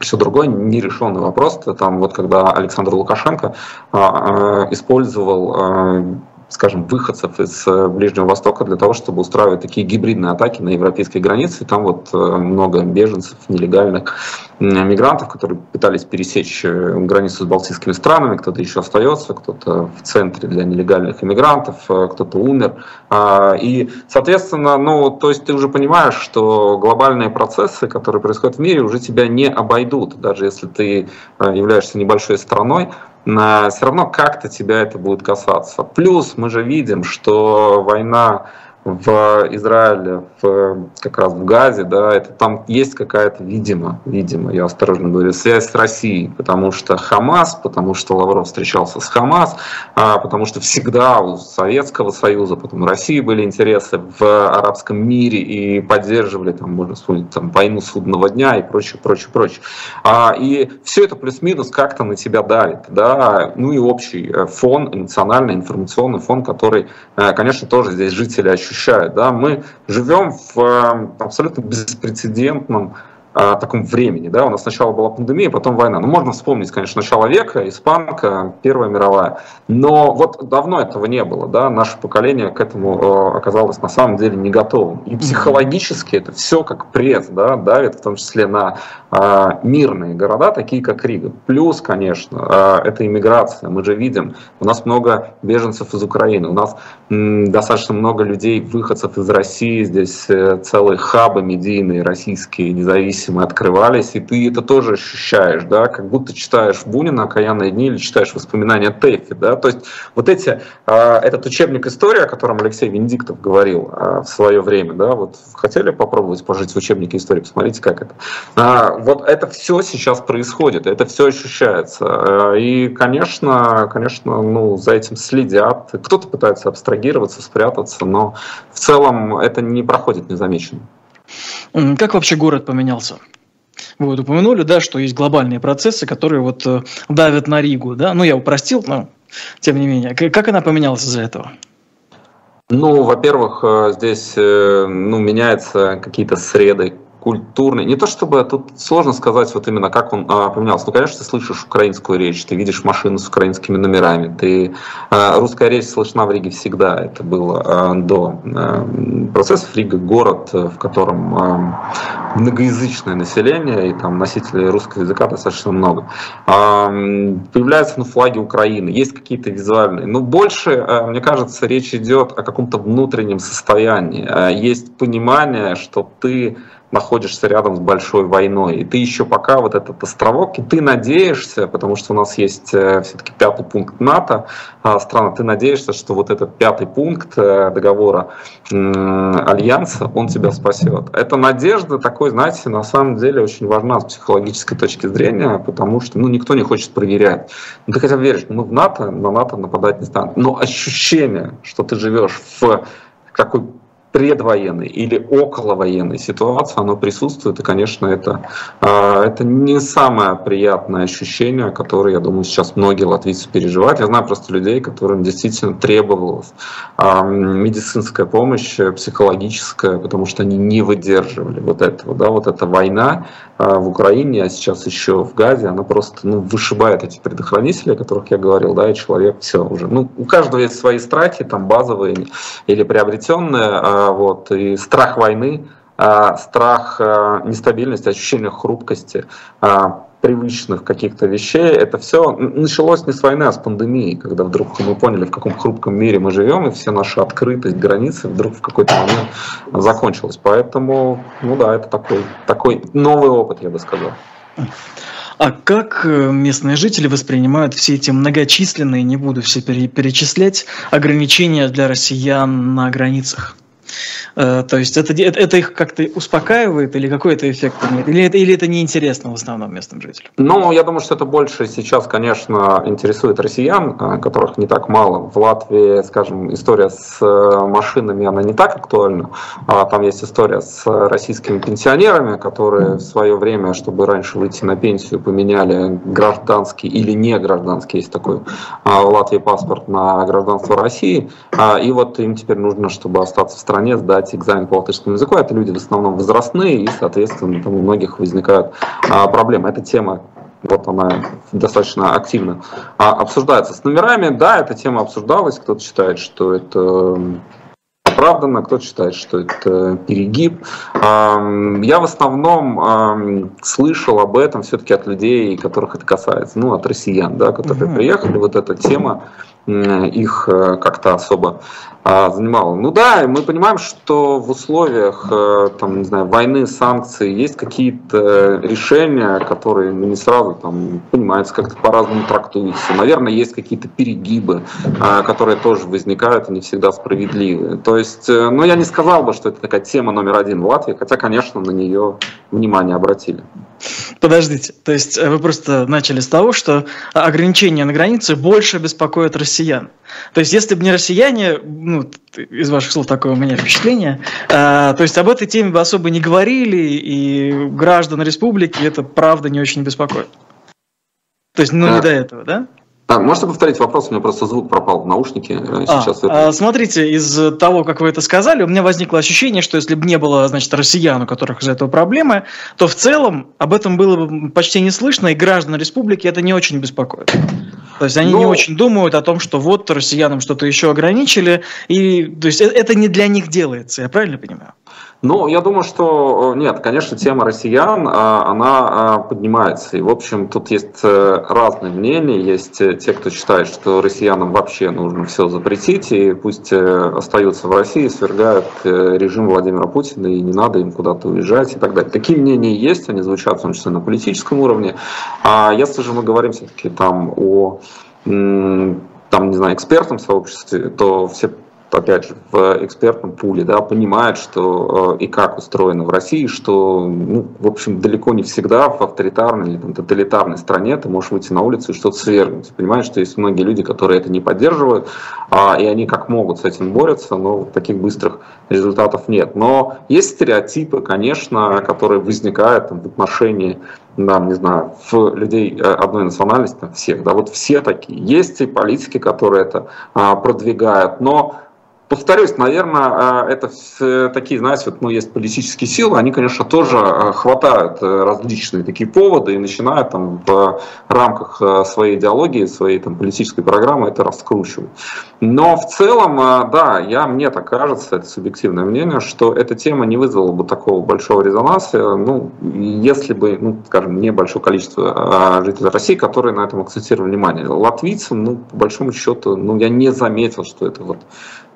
все другое нерешенный вопрос. Там вот когда Александр Лукашенко а, а, использовал а, скажем, выходцев из э, Ближнего Востока для того, чтобы устраивать такие гибридные атаки на европейской границе. там вот э, много беженцев, нелегальных мигрантов, которые пытались пересечь э, границу с балтийскими странами. Кто-то еще остается, кто-то в центре для нелегальных иммигрантов, кто-то умер. А, и, соответственно, ну, то есть ты уже понимаешь, что глобальные процессы, которые происходят в мире, уже тебя не обойдут, даже если ты являешься небольшой страной, все равно как-то тебя это будет касаться. Плюс мы же видим, что война в Израиле, в, как раз в Газе, да, это там есть какая-то, видимо, видимо, я осторожно говорю, связь с Россией, потому что Хамас, потому что Лавров встречался с Хамас, а, потому что всегда у Советского Союза, потом России были интересы в арабском мире и поддерживали, там, можно вспомнить, там, войну судного дня и прочее, прочее, прочее. А, и все это плюс-минус как-то на тебя давит, да, ну и общий э, фон, эмоциональный, информационный фон, который, э, конечно, тоже здесь жители ощущают ощущают. Да? Мы живем в э, абсолютно беспрецедентном таком времени. Да? У нас сначала была пандемия, потом война. Ну, можно вспомнить, конечно, начало века, испанка, Первая мировая. Но вот давно этого не было. Да? Наше поколение к этому э, оказалось на самом деле не готовым. И психологически это все как пресс да, давит, в том числе на э, мирные города, такие как Рига. Плюс, конечно, э, это иммиграция. Мы же видим, у нас много беженцев из Украины, у нас м, достаточно много людей, выходцев из России. Здесь э, целые хабы медийные, российские, независимые независимо открывались, и ты это тоже ощущаешь, да, как будто читаешь Бунина «Окаянные дни» или читаешь воспоминания Тэффи, да, то есть вот эти, а, этот учебник истории, о котором Алексей Венедиктов говорил а, в свое время, да, вот хотели попробовать пожить в учебнике истории, посмотрите, как это. А, вот это все сейчас происходит, это все ощущается, и, конечно, конечно, ну, за этим следят, кто-то пытается абстрагироваться, спрятаться, но в целом это не проходит незамеченным. Как вообще город поменялся? Вы вот упомянули, да, что есть глобальные процессы, которые вот э, давят на Ригу, да? Ну, я упростил, но тем не менее. Как она поменялась из-за этого? Ну, во-первых, э, здесь э, ну, меняются какие-то среды культурный. Не то чтобы тут сложно сказать вот именно как он а, поменялся. Ну, конечно, ты слышишь украинскую речь, ты видишь машину с украинскими номерами, ты а, русская речь слышна в Риге всегда. Это было а, до а, процессов Рига город, в котором а, многоязычное население и там носителей русского языка достаточно много. А, появляются на флаге Украины, есть какие-то визуальные. Но больше, а, мне кажется, речь идет о каком-то внутреннем состоянии. А, есть понимание, что ты находишься рядом с большой войной. И ты еще пока вот этот островок, и ты надеешься, потому что у нас есть э, все-таки пятый пункт НАТО, а, страна, ты надеешься, что вот этот пятый пункт э, договора Альянса, он тебя спасет. Эта надежда такой, знаете, на самом деле очень важна с психологической точки зрения, потому что ну, никто не хочет проверять. Ну, ты хотя бы веришь, мы в НАТО, на НАТО нападать не станут. Но ощущение, что ты живешь в какой предвоенной или околовоенной ситуации, оно присутствует, и, конечно, это, а, это не самое приятное ощущение, которое, я думаю, сейчас многие латвийцы переживают. Я знаю просто людей, которым действительно требовалась а, медицинская помощь, психологическая, потому что они не выдерживали вот этого, да, вот эта война а, в Украине, а сейчас еще в Газе, она просто ну, вышибает эти предохранители, о которых я говорил, да, и человек все уже, ну, у каждого есть свои страхи, там базовые или приобретенные, вот, и страх войны, а, страх а, нестабильности, ощущение хрупкости, а, привычных каких-то вещей, это все началось не с войны, а с пандемии, когда вдруг мы поняли, в каком хрупком мире мы живем, и все наша открытость, границы вдруг в какой-то момент закончилась. Поэтому, ну да, это такой, такой новый опыт, я бы сказал. А как э, местные жители воспринимают все эти многочисленные, не буду все перечислять, ограничения для россиян на границах? Э, то есть это, это, это их как-то успокаивает или какой-то эффект имеет? Или это, или это неинтересно в основном местным жителям? Ну, я думаю, что это больше сейчас, конечно, интересует россиян, э, которых не так мало. В Латвии, скажем, история с э, машинами, она не так актуальна. А там есть история с российскими пенсионерами, которые в свое время, чтобы раньше выйти на пенсию, поменяли гражданский или не гражданский, есть такой в Латвии паспорт на гражданство России. А, и вот им теперь нужно, чтобы остаться в стране, сдать сдать экзамен по латышскому языку. Это люди в основном возрастные, и, соответственно, там у многих возникают а, проблемы. Эта тема вот она достаточно активно а, обсуждается. С номерами, да, эта тема обсуждалась. Кто-то считает, что это оправданно, кто-то считает, что это перегиб. Я в основном слышал об этом все-таки от людей, которых это касается, ну, от россиян, да, которые приехали. Вот эта тема их э, как-то особо а, занимало. Ну да, мы понимаем, что в условиях э, там, не знаю, войны, санкций есть какие-то решения, которые ну, не сразу там, понимаются, как-то по-разному трактуются. Наверное, есть какие-то перегибы, а, которые тоже возникают и не всегда справедливы. То есть, э, ну я не сказал бы, что это такая тема номер один в Латвии, хотя, конечно, на нее внимание обратили. Подождите, то есть вы просто начали с того, что ограничения на границе больше беспокоят россиян. То есть если бы не россияне, ну, из ваших слов такое у меня впечатление. А, то есть об этой теме бы особо не говорили, и граждан республики это правда не очень беспокоит. То есть, ну, не до этого, да? А, можете повторить вопрос? У меня просто звук пропал в наушнике. Э, а, Сейчас а. Смотрите, из того, как вы это сказали, у меня возникло ощущение, что если бы не было, значит, россиян, у которых из-за этого проблемы, то в целом об этом было бы почти не слышно, и граждан республики это не очень беспокоит. То есть они Но... не ну, очень думают о том, что вот россиянам что-то еще ограничили, и то есть э, это не для них делается, я правильно понимаю? Ну, я думаю, что э, нет, конечно, тема россиян, а, она а, поднимается. И, в общем, тут есть э, разные мнения. Есть те, кто считает, что россиянам вообще нужно все запретить, и пусть остаются в России, свергают режим Владимира Путина, и не надо им куда-то уезжать и так далее. Такие мнения есть, они звучат в том числе на политическом уровне. А если же мы говорим все-таки там о там, не знаю, экспертном сообществе, то все опять же, в экспертном пуле, да, понимают, что э, и как устроено в России, что, ну, в общем, далеко не всегда в авторитарной или там, тоталитарной стране ты можешь выйти на улицу и что-то свергнуть. Понимаешь, что есть многие люди, которые это не поддерживают, а, и они как могут с этим борются, но таких быстрых результатов нет. Но есть стереотипы, конечно, которые возникают там, в отношении да, не знаю, в людей э, одной национальности, всех, да, вот все такие. Есть и политики, которые это а, продвигают, но Повторюсь, наверное, а, это такие, знаете, вот, ну, есть политические силы, они, конечно, тоже а, хватают э, различные такие поводы и начинают там в рамках э, своей идеологии, своей там политической программы это раскручивать. Но в целом, э, да, я, мне так кажется, это субъективное мнение, что эта тема не вызвала бы такого большого резонанса, ну, если бы, ну, скажем, не большое количество а, жителей России, которые на этом акцентировали внимание. Латвийцам, ну, по большому счету, ну, я не заметил, что это вот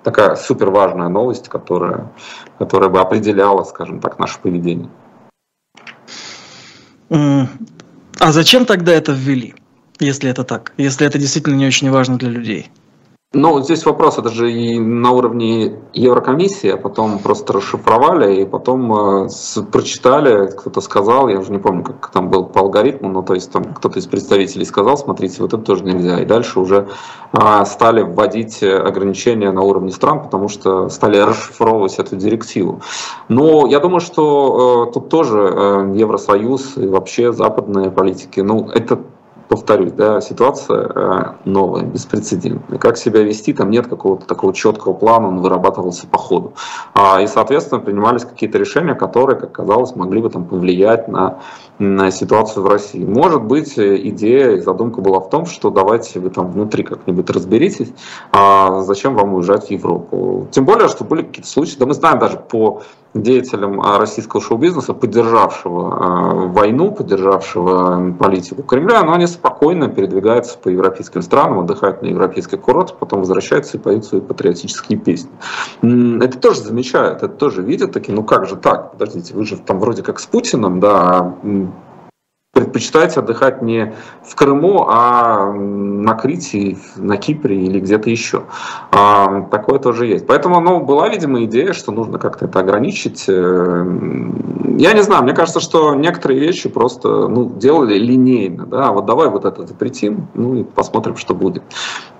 такая супер важная новость, которая, которая бы определяла, скажем так, наше поведение. А зачем тогда это ввели, если это так, если это действительно не очень важно для людей? Ну, здесь вопрос, это же и на уровне Еврокомиссии, а потом просто расшифровали, и потом э, прочитали, кто-то сказал, я уже не помню, как там был по алгоритму, но то есть там кто-то из представителей сказал, смотрите, вот это тоже нельзя. И дальше уже э, стали вводить ограничения на уровне стран, потому что стали расшифровывать эту директиву. Но я думаю, что э, тут тоже э, Евросоюз и вообще западные политики, ну, это повторюсь, да, ситуация э, новая, беспрецедентная. Как себя вести, там нет какого-то такого четкого плана, он вырабатывался по ходу. А, и, соответственно, принимались какие-то решения, которые, как казалось, могли бы там повлиять на, на ситуацию в России. Может быть, идея и задумка была в том, что давайте вы там внутри как-нибудь разберитесь, а зачем вам уезжать в Европу. Тем более, что были какие-то случаи, да мы знаем даже по деятелем а, российского шоу-бизнеса, поддержавшего а, войну, поддержавшего политику Кремля, но они спокойно передвигаются по европейским странам, отдыхают на европейских курортах, потом возвращаются и поют свои патриотические песни. Это тоже замечают, это тоже видят, такие, ну как же так, подождите, вы же там вроде как с Путиным, да, предпочитаете отдыхать не в Крыму, а на Крите, на Кипре или где-то еще. А, такое тоже есть. Поэтому ну, была, видимо, идея, что нужно как-то это ограничить. Э, я не знаю, мне кажется, что некоторые вещи просто ну, делали линейно. Да? Вот давай вот это запретим, ну и посмотрим, что будет.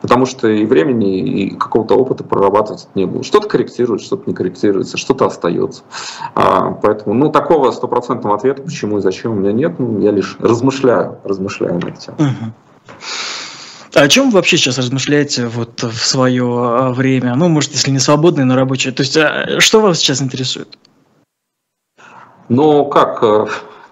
Потому что и времени, и какого-то опыта прорабатывать не было. Что-то корректируется, что-то не корректируется, что-то остается. А, поэтому ну, такого стопроцентного ответа, почему и зачем у меня нет, ну, я лишь размышляю, размышляю над. Угу. А о чем вы вообще сейчас размышляете вот в свое а, время? Ну, может, если не свободное, но рабочее. То есть, а, что вас сейчас интересует? Ну, как, э,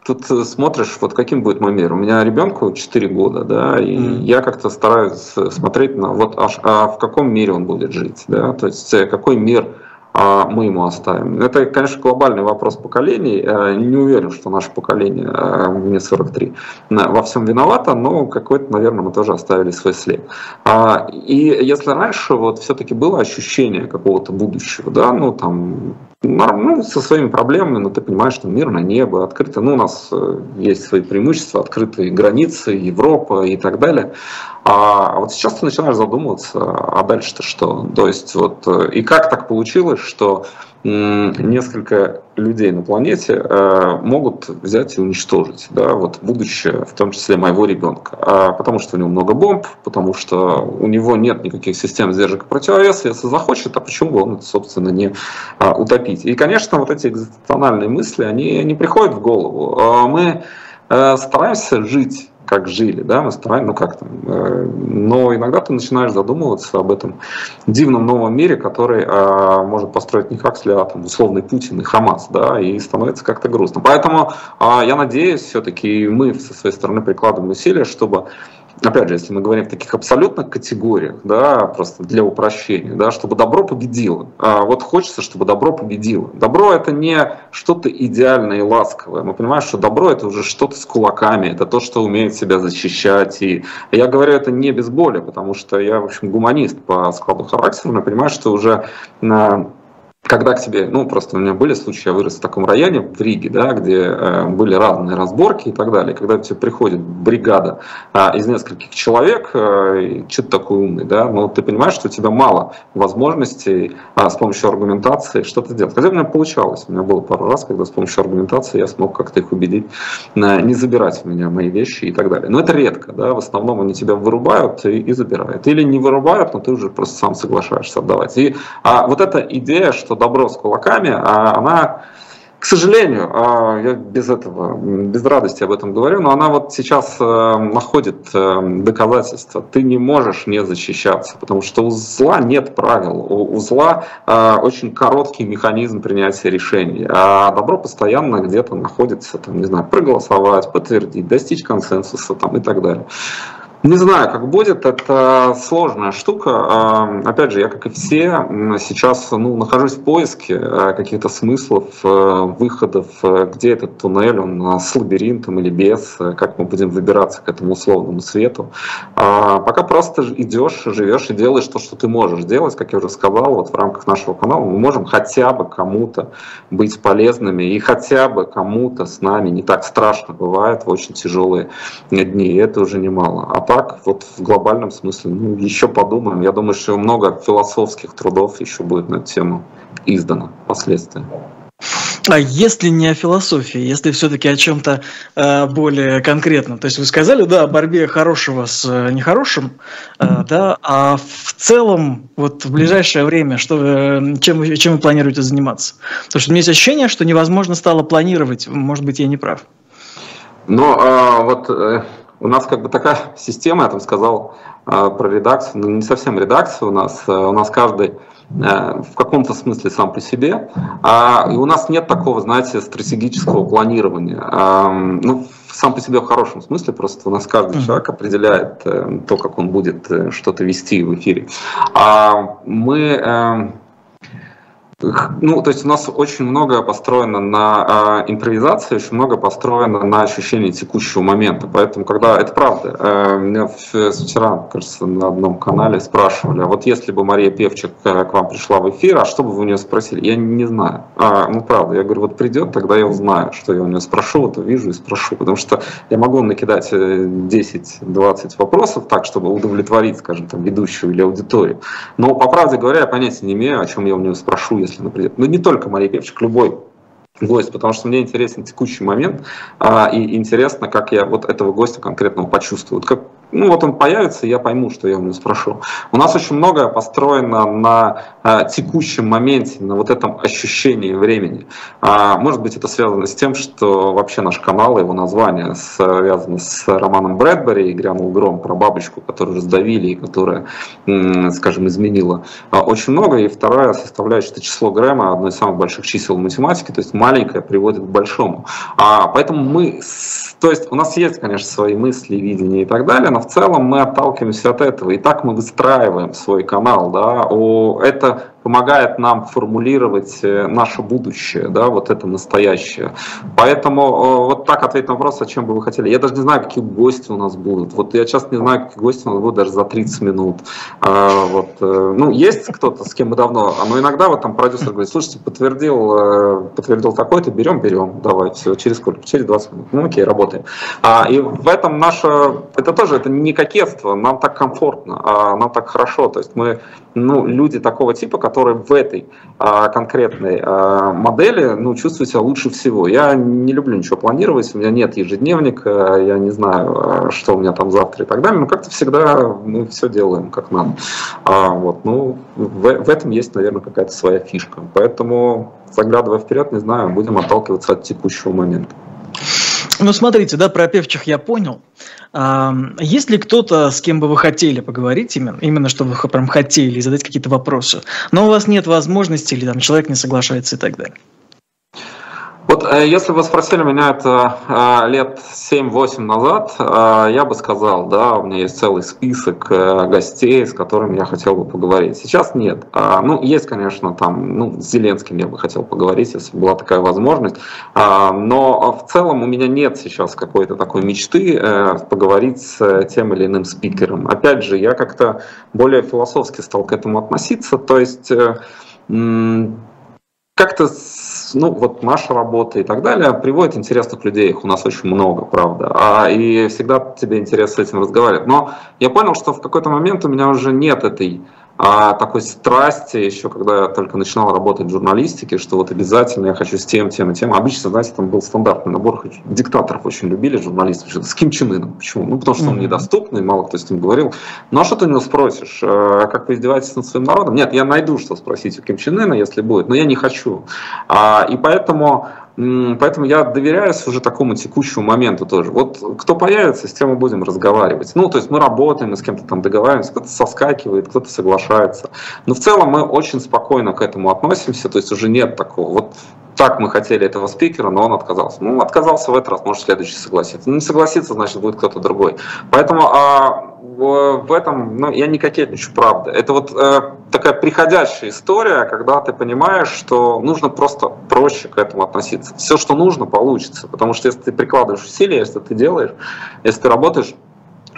тут смотришь, вот каким будет мой мир. У меня ребенку 4 года, да, и mm. я как-то стараюсь смотреть на вот аж, а в каком мире он будет жить, да, то есть э, какой мир а мы ему оставим. Это, конечно, глобальный вопрос поколений. Э, не уверен, что наше поколение, э, мне 43, во всем виновато, но какой-то, наверное, мы тоже оставили свой след. А, и если раньше вот все-таки было ощущение какого-то будущего, да, ну там ну, со своими проблемами, но ты понимаешь, что мирное небо открыто. Ну, у нас э, есть свои преимущества, открытые границы, Европа и так далее. А вот сейчас ты начинаешь задумываться, а дальше-то что? То есть вот э, и как так получилось, что несколько людей на планете э, могут взять и уничтожить, да, вот будущее, в том числе моего ребенка, а потому что у него много бомб, потому что у него нет никаких систем сдержек и противовеса, если захочет, а почему бы он это, собственно, не а, утопить? И, конечно, вот эти экзистенциальные мысли, они не приходят в голову. А мы э, стараемся жить как жили, да, ну как там, э, но иногда ты начинаешь задумываться об этом дивном новом мире, который э, может построить не как для там, условный Путин и Хамас, да, и становится как-то грустно. Поэтому э, я надеюсь, все-таки мы со своей стороны прикладываем усилия, чтобы опять же, если мы говорим в таких абсолютных категориях, да, просто для упрощения, да, чтобы добро победило. А вот хочется, чтобы добро победило. Добро это не что-то идеальное и ласковое. Мы понимаем, что добро это уже что-то с кулаками, это то, что умеет себя защищать. И я говорю это не без боли, потому что я, в общем, гуманист по складу характера, но понимаю, что уже а, когда к тебе, ну просто у меня были случаи, я вырос в таком районе, в Риге, да, где э, были разные разборки и так далее. Когда к тебе приходит бригада э, из нескольких человек, э, что-то такой умный, да, но ты понимаешь, что у тебя мало возможностей э, с помощью аргументации что-то делать. Хотя у меня получалось, у меня было пару раз, когда с помощью аргументации я смог как-то их убедить э, не забирать у меня мои вещи и так далее. Но это редко, да, в основном они тебя вырубают и, и забирают. Или не вырубают, но ты уже просто сам соглашаешься отдавать. И а, вот эта идея, что добро с кулаками, а она, к сожалению, а, я без этого, без радости об этом говорю, но она вот сейчас э, находит э, доказательства. Ты не можешь не защищаться, потому что у зла нет правил, у зла э, очень короткий механизм принятия решений, а добро постоянно где-то находится, там, не знаю, проголосовать, подтвердить, достичь консенсуса там, и так далее. Не знаю, как будет, это сложная штука. Опять же, я, как и все, сейчас ну, нахожусь в поиске э, каких-то смыслов, э, выходов, где этот туннель, он с лабиринтом или без, как мы будем выбираться к этому условному свету. А пока просто идешь, живешь и делаешь то, что ты можешь делать, как я уже сказал, вот в рамках нашего канала мы можем хотя бы кому-то быть полезными и хотя бы кому-то с нами не так страшно бывает в очень тяжелые дни, и это уже немало. А так, вот в глобальном смысле, ну, еще подумаем. Я думаю, что много философских трудов еще будет на эту тему издано впоследствии. А если не о философии, если все-таки о чем-то э, более конкретном, то есть вы сказали, да, о борьбе хорошего с э, нехорошим, э, да, а в целом вот в ближайшее время что, э, чем, чем вы планируете заниматься? Потому что у меня есть ощущение, что невозможно стало планировать, может быть, я не прав. Но э, вот э, у нас как бы такая [laughs] система, я там сказал э, про редакцию, ну не совсем редакция у нас, э, у нас каждый э, в каком-то смысле сам по себе, а, и у нас нет такого, знаете, стратегического планирования. А, ну, сам по себе в хорошем смысле, просто у нас каждый человек определяет э, то, как он будет э, что-то вести в эфире. А мы э, ну, то есть у нас очень много построено на э, импровизации, очень много построено на ощущении текущего момента. Поэтому, когда это правда, э, меня вчера, кажется, на одном канале спрашивали, а вот если бы Мария Певчик э, к вам пришла в эфир, а что бы вы у нее спросили? Я не знаю. А, ну, правда, я говорю, вот придет, тогда я узнаю, что я у нее спрошу, вот увижу и спрошу. Потому что я могу накидать 10-20 э, вопросов так, чтобы удовлетворить, скажем, там, ведущую или аудиторию. Но, по правде говоря, я понятия не имею, о чем я у нее спрошу, если она придет. Ну, не только Мария Певчик, любой гость, потому что мне интересен текущий момент, а, и интересно, как я вот этого гостя конкретного почувствую. Вот как ну вот он появится, и я пойму, что я у него спрошу. У нас очень многое построено на а, текущем моменте, на вот этом ощущении времени. А, может быть, это связано с тем, что вообще наш канал, его название связано с романом Брэдбери и «Грянул гром» про бабочку, которую раздавили и которая, скажем, изменила а, очень много. И вторая составляющая – это число Грэма, одно из самых больших чисел математики, то есть маленькое приводит к большому. А, поэтому мы то есть у нас есть, конечно, свои мысли, видения и так далее, в целом мы отталкиваемся от этого. И так мы выстраиваем свой канал. Да? Это помогает нам формулировать э, наше будущее, да, вот это настоящее. Поэтому э, вот так ответить на вопрос, о чем бы вы хотели. Я даже не знаю, какие гости у нас будут. Вот я сейчас не знаю, какие гости у нас будут даже за 30 минут. А, вот, э, ну, есть кто-то, с кем мы давно, но иногда вот там продюсер говорит, слушайте, подтвердил, подтвердил такой-то, берем, берем, давай, все, через сколько? Через 20 минут. Ну, окей, работаем. А, и в этом наше, это тоже, это не кокетство, нам так комфортно, а нам так хорошо, то есть мы, ну, люди такого типа, которые в этой а, конкретной а, модели ну, чувствует себя лучше всего. Я не люблю ничего планировать, у меня нет ежедневника, я не знаю, а, что у меня там завтра и так далее, но как-то всегда мы все делаем как надо. Вот, ну, в, в этом есть, наверное, какая-то своя фишка. Поэтому, заглядывая вперед, не знаю, будем отталкиваться от текущего момента. Ну, смотрите, да, про певчих я понял. А, есть ли кто-то, с кем бы вы хотели поговорить именно, именно что вы прям хотели, задать какие-то вопросы, но у вас нет возможности, или там человек не соглашается и так далее? Вот э, если бы спросили меня это э, лет 7-8 назад, э, я бы сказал, да, у меня есть целый список гостей, с которыми я хотел бы поговорить. Сейчас нет. А, ну, есть, конечно, там, ну, с Зеленским я бы хотел поговорить, если была такая возможность. А, но в целом у меня нет сейчас какой-то такой мечты поговорить с тем или иным спикером. Опять же, я как-то более философски стал к этому относиться, то есть как-то ну, вот наша работа и так далее приводит интересных людей, их у нас очень много, правда, а, и всегда тебе интересно с этим разговаривать. Но я понял, что в какой-то момент у меня уже нет этой а, такой страсти, еще когда я только начинал работать в журналистике, что вот обязательно я хочу с тем, тем и тем. Обычно, знаете, там был стандартный набор, диктаторов очень любили журналисты, с Ким Чен Ыном. Почему? Ну, потому что он недоступный, мало кто с ним говорил. Ну, а что ты у него спросишь? А, как вы издеваетесь над своим народом? Нет, я найду, что спросить у Ким Чен Ына, если будет, но я не хочу. А, и поэтому Поэтому я доверяюсь уже такому текущему моменту тоже. Вот кто появится, с тем мы будем разговаривать. Ну, то есть мы работаем, мы с кем-то там договариваемся, кто-то соскакивает, кто-то соглашается. Но в целом мы очень спокойно к этому относимся, то есть уже нет такого. Вот так мы хотели этого спикера, но он отказался. Ну, отказался в этот раз, может, следующий согласится. Ну, не согласится, значит, будет кто-то другой. Поэтому а, в этом, ну, я не кокетничаю, правда. Это вот э, такая приходящая история, когда ты понимаешь, что нужно просто проще к этому относиться. Все, что нужно, получится. Потому что если ты прикладываешь усилия, если ты делаешь, если ты работаешь,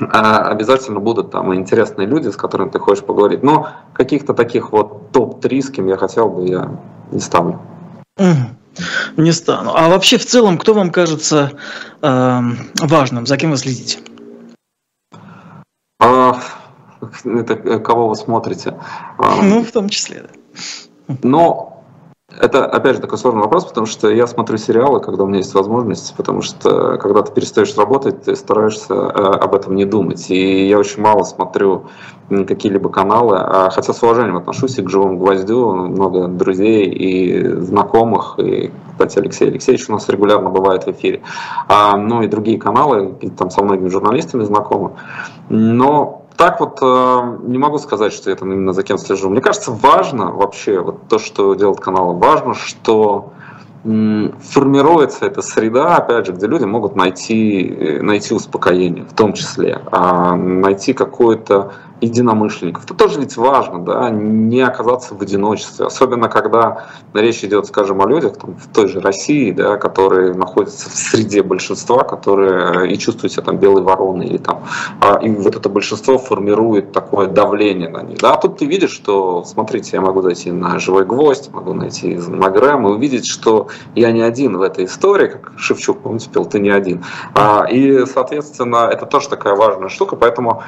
э, обязательно будут там интересные люди, с которыми ты хочешь поговорить. Но каких-то таких вот топ-3, с кем я хотел бы, я не ставлю. Не стану. А вообще в целом, кто вам кажется э, важным, за кем вы следите? А, это э, кого вы смотрите? А, [laughs] ну, в том числе, да. Но это, опять же, такой сложный вопрос, потому что я смотрю сериалы, когда у меня есть возможность, потому что когда ты перестаешь работать, ты стараешься э, об этом не думать. И я очень мало смотрю какие-либо каналы, а хотя с уважением отношусь и к «Живому гвоздю», много друзей и знакомых, и, кстати, Алексей Алексеевич у нас регулярно бывает в эфире, а, ну и другие каналы, там со многими журналистами знакомы. Но так вот э, не могу сказать, что я там именно за кем слежу. Мне кажется, важно вообще вот то, что делает канал, важно, что формируется эта среда, опять же, где люди могут найти, э, найти успокоение, в том числе, а найти какое-то единомышленников. Это тоже ведь важно, да, не оказаться в одиночестве, особенно когда речь идет, скажем, о людях там, в той же России, да, которые находятся в среде большинства, которые и чувствуют себя там белой вороной, или там, а, и вот это большинство формирует такое давление на них. Да, а тут ты видишь, что, смотрите, я могу зайти на живой гвоздь, могу найти на Грэм и увидеть, что я не один в этой истории, как Шевчук, помните, пел, ты не один. А, и, соответственно, это тоже такая важная штука, поэтому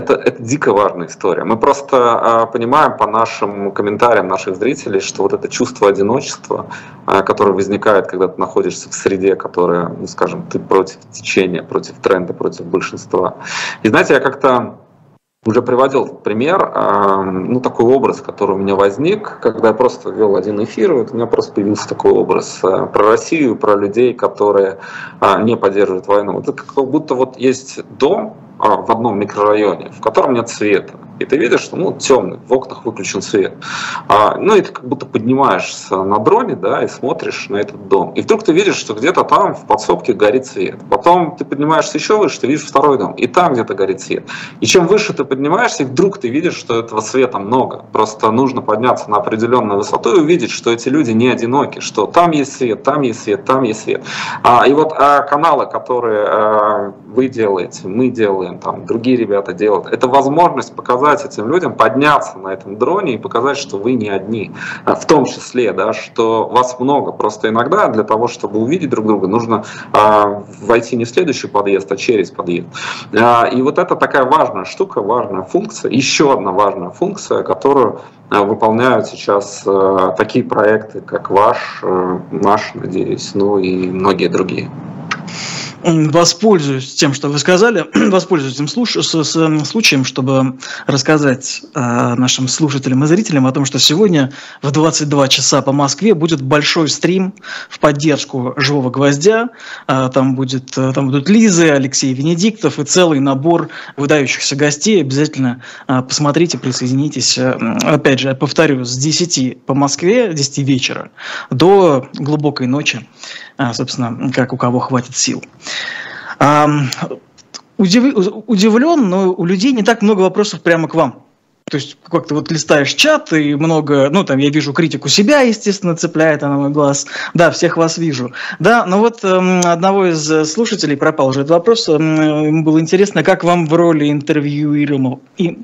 это, это дико важная история. Мы просто э, понимаем по нашим комментариям наших зрителей, что вот это чувство одиночества, э, которое возникает, когда ты находишься в среде, которая, ну, скажем, ты против течения, против тренда, против большинства. И знаете, я как-то уже приводил пример, э, ну такой образ, который у меня возник, когда я просто вел один эфир, вот у меня просто появился такой образ э, про Россию, про людей, которые э, не поддерживают войну. Это как будто вот есть дом, а, в одном микрорайоне, в котором нет света. И ты видишь, что ну, темный, в окнах выключен свет. А, ну и ты как будто поднимаешься на дроне, да, и смотришь на этот дом. И вдруг ты видишь, что где-то там в подсобке горит свет. Потом ты поднимаешься еще выше, ты видишь второй дом, и там где-то горит свет. И чем выше ты поднимаешься, и вдруг ты видишь, что этого света много. Просто нужно подняться на определенную высоту и увидеть, что эти люди не одиноки, что там есть свет, там есть свет, там есть свет. А, и вот а, каналы, которые а, вы делаете, мы делаем, там другие ребята делают, это возможность показать этим людям, подняться на этом дроне и показать, что вы не одни. А, в том числе, да, что вас много. Просто иногда для того, чтобы увидеть друг друга, нужно а, войти не в следующий подъезд, а через подъезд. А, и вот это такая важная штука, важная функция. Еще одна важная функция, которую выполняют сейчас а, такие проекты, как ваш, а, наш, надеюсь, ну и многие другие воспользуюсь тем, что вы сказали, [clears throat] воспользуюсь этим слуш... с, с, случаем, чтобы рассказать э, нашим слушателям и зрителям о том, что сегодня в 22 часа по Москве будет большой стрим в поддержку «Живого гвоздя». Э, там, будет, э, там будут Лизы, Алексей Венедиктов и целый набор выдающихся гостей. Обязательно э, посмотрите, присоединитесь. Э, опять же, я повторю, с 10 по Москве, 10 вечера до глубокой ночи собственно, как у кого хватит сил. Удив... Удивлен, но у людей не так много вопросов прямо к вам. То есть как-то вот листаешь чат и много, ну там я вижу критику себя, естественно, цепляет она мой глаз. Да, всех вас вижу. Да, но вот э, одного из слушателей пропал уже этот вопрос. Э, ему было интересно, как вам в роли интервьюируемого, и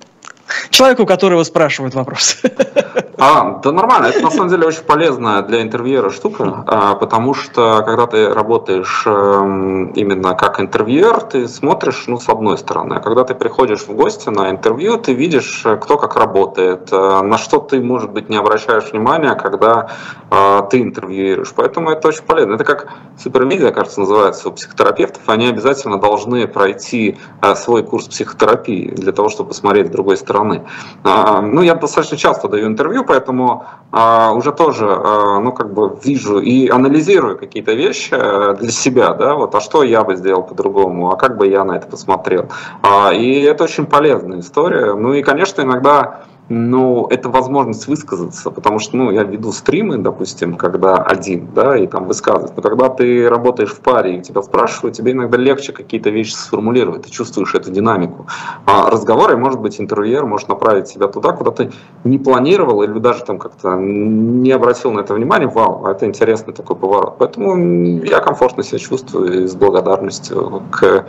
человеку, которого спрашивают вопрос. [laughs] А, да нормально, это на самом деле очень полезная для интервьюера штука, а, потому что когда ты работаешь эм, именно как интервьюер, ты смотришь, ну, с одной стороны, а когда ты приходишь в гости на интервью, ты видишь, э, кто как работает, э, на что ты, может быть, не обращаешь внимания, когда э, ты интервьюируешь. Поэтому это очень полезно. Это как супервизия, кажется, называется у психотерапевтов. Они обязательно должны пройти свой курс психотерапии для того, чтобы посмотреть с другой стороны. А, ну, я достаточно часто даю интервью, поэтому а, уже тоже, а, ну, как бы вижу и анализирую какие-то вещи э, для себя, да, вот, а что я бы сделал по-другому, а как бы я на это посмотрел. А, и это очень полезная история. Ну и, конечно, иногда ну, это возможность высказаться, потому что, ну, я веду стримы, допустим, когда один, да, и там высказывать. Но когда ты работаешь в паре и тебя спрашивают, тебе иногда легче какие-то вещи сформулировать, ты чувствуешь эту динамику. А разговоры, может быть, интервьюер может направить тебя туда, куда ты не планировал или даже там как-то не обратил на это внимание, вау, это интересный такой поворот. Поэтому я комфортно себя чувствую и с благодарностью к,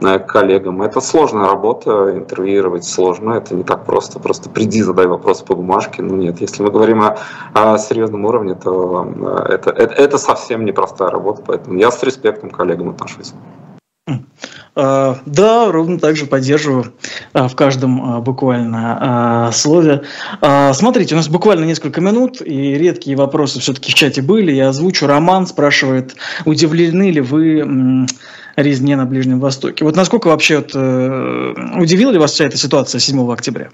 к коллегам. Это сложная работа, интервьюировать сложно, это не так просто. Просто приди иди задай вопрос по бумажке. Ну нет, если мы говорим о, о серьезном уровне, то э, это, это, это совсем непростая работа, поэтому я с респектом к коллегам отношусь. А, да, ровно так же поддерживаю а, в каждом а, буквально слове. Смотрите, у нас буквально несколько минут, и редкие вопросы все-таки в чате были. Я озвучу. Роман спрашивает, удивлены ли вы резне на Ближнем Востоке? Вот насколько вообще вот, э, удивила ли вас вся эта ситуация 7 октября?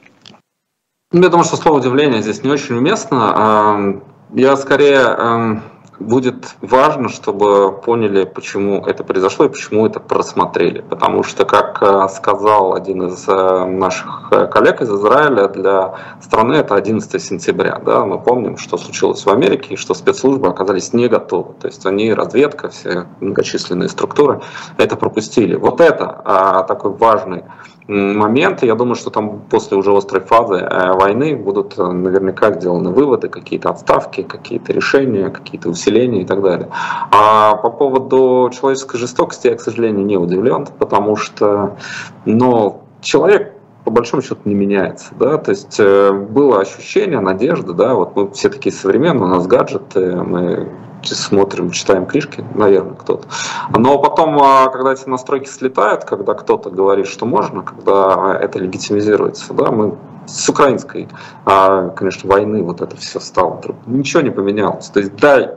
Ну, я думаю, что слово удивление здесь не очень уместно. Я скорее будет важно, чтобы поняли, почему это произошло и почему это просмотрели. Потому что, как э, сказал один из э, наших э, коллег из Израиля, для страны это 11 сентября. Да? Мы помним, что случилось в Америке и что спецслужбы оказались не готовы. То есть они, разведка, все многочисленные структуры это пропустили. Вот это а, такой важный моменты. Я думаю, что там после уже острой фазы э, войны будут э, наверняка сделаны выводы, какие-то отставки, какие-то решения, какие-то усиления и так далее. А по поводу человеческой жестокости я, к сожалению, не удивлен, потому что ну, человек по большому счету не меняется, да, то есть э, было ощущение, надежда, да, вот мы все такие современные, у нас гаджеты, мы смотрим, читаем книжки, наверное, кто-то. Но потом, а, когда эти настройки слетают, когда кто-то говорит, что можно, когда это легитимизируется, да, мы с украинской, а, конечно, войны вот это все стало. Ничего не поменялось. То есть дай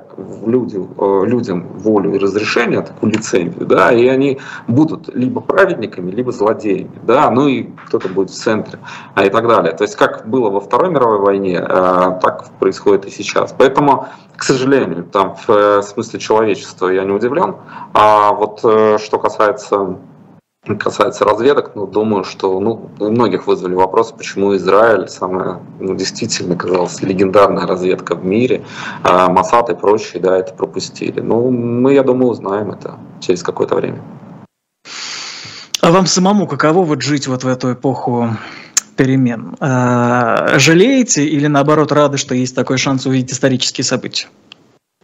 людям, э, людям волю и разрешение, такую лицензию, да, и они будут либо праведниками, либо злодеями, да, ну и кто-то будет в центре, а и так далее. То есть как было во Второй мировой войне, э, так происходит и сейчас. Поэтому, к сожалению, там в э, смысле человечества я не удивлен. А вот что касается касается разведок, ну, думаю, что ну, у многих вызвали вопрос, почему Израиль, самая ну, действительно, казалось, легендарная разведка в мире, а Масад и прочие, да, это пропустили. Ну, мы, я думаю, узнаем это через какое-то время. А вам самому каково вот жить вот в эту эпоху перемен? А, жалеете или наоборот рады, что есть такой шанс увидеть исторические события?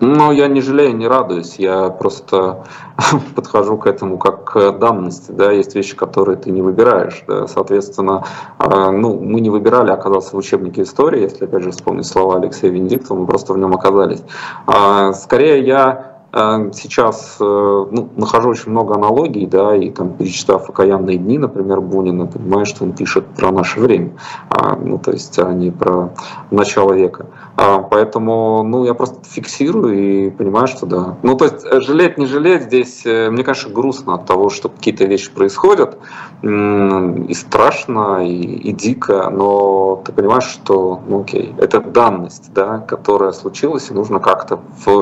Ну, я не жалею, не радуюсь, я просто [laughs] подхожу к этому как к данности, да, есть вещи, которые ты не выбираешь, да, соответственно, э, ну, мы не выбирали оказаться в учебнике истории, если, опять же, вспомнить слова Алексея Венедиктова, мы просто в нем оказались. А, скорее, я Эм, сейчас э, ну, нахожу очень много аналогий, да, и там, перечитав «Окаянные дни», например, Бунина, понимаю, что он пишет про наше время, а, ну, то есть, а не про начало века. А, поэтому, ну, я просто фиксирую и понимаю, что да. Ну, то есть, э, жалеть, не жалеть, здесь, э, мне, конечно, грустно от того, что какие-то вещи происходят, и страшно, и, и дико, но ты понимаешь, что, ну, окей, это данность, да, которая случилась, и нужно как-то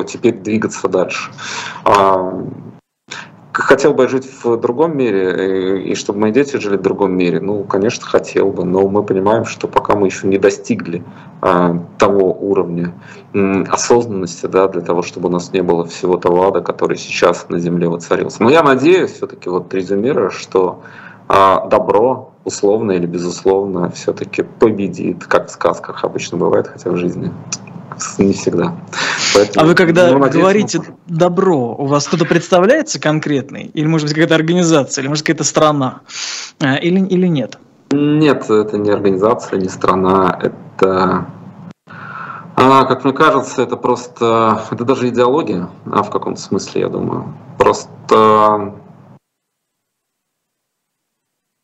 теперь двигаться дальше дальше. А, хотел бы жить в другом мире, и чтобы мои дети жили в другом мире. Ну, конечно, хотел бы, но мы понимаем, что пока мы еще не достигли а, того уровня осознанности, да, для того, чтобы у нас не было всего того ада, который сейчас на Земле воцарился. Но я надеюсь, все-таки вот резюмируя, что а, добро, условно или безусловно, все-таки победит, как в сказках обычно бывает, хотя в жизни не всегда. Поэтому, а вы когда ну, надеюсь, говорите мы... добро, у вас кто-то представляется конкретный? Или может быть какая-то организация, или может какая-то страна? А, или, или нет? Нет, это не организация, не страна, это а, как мне кажется, это просто, это даже идеология, а в каком-то смысле, я думаю. Просто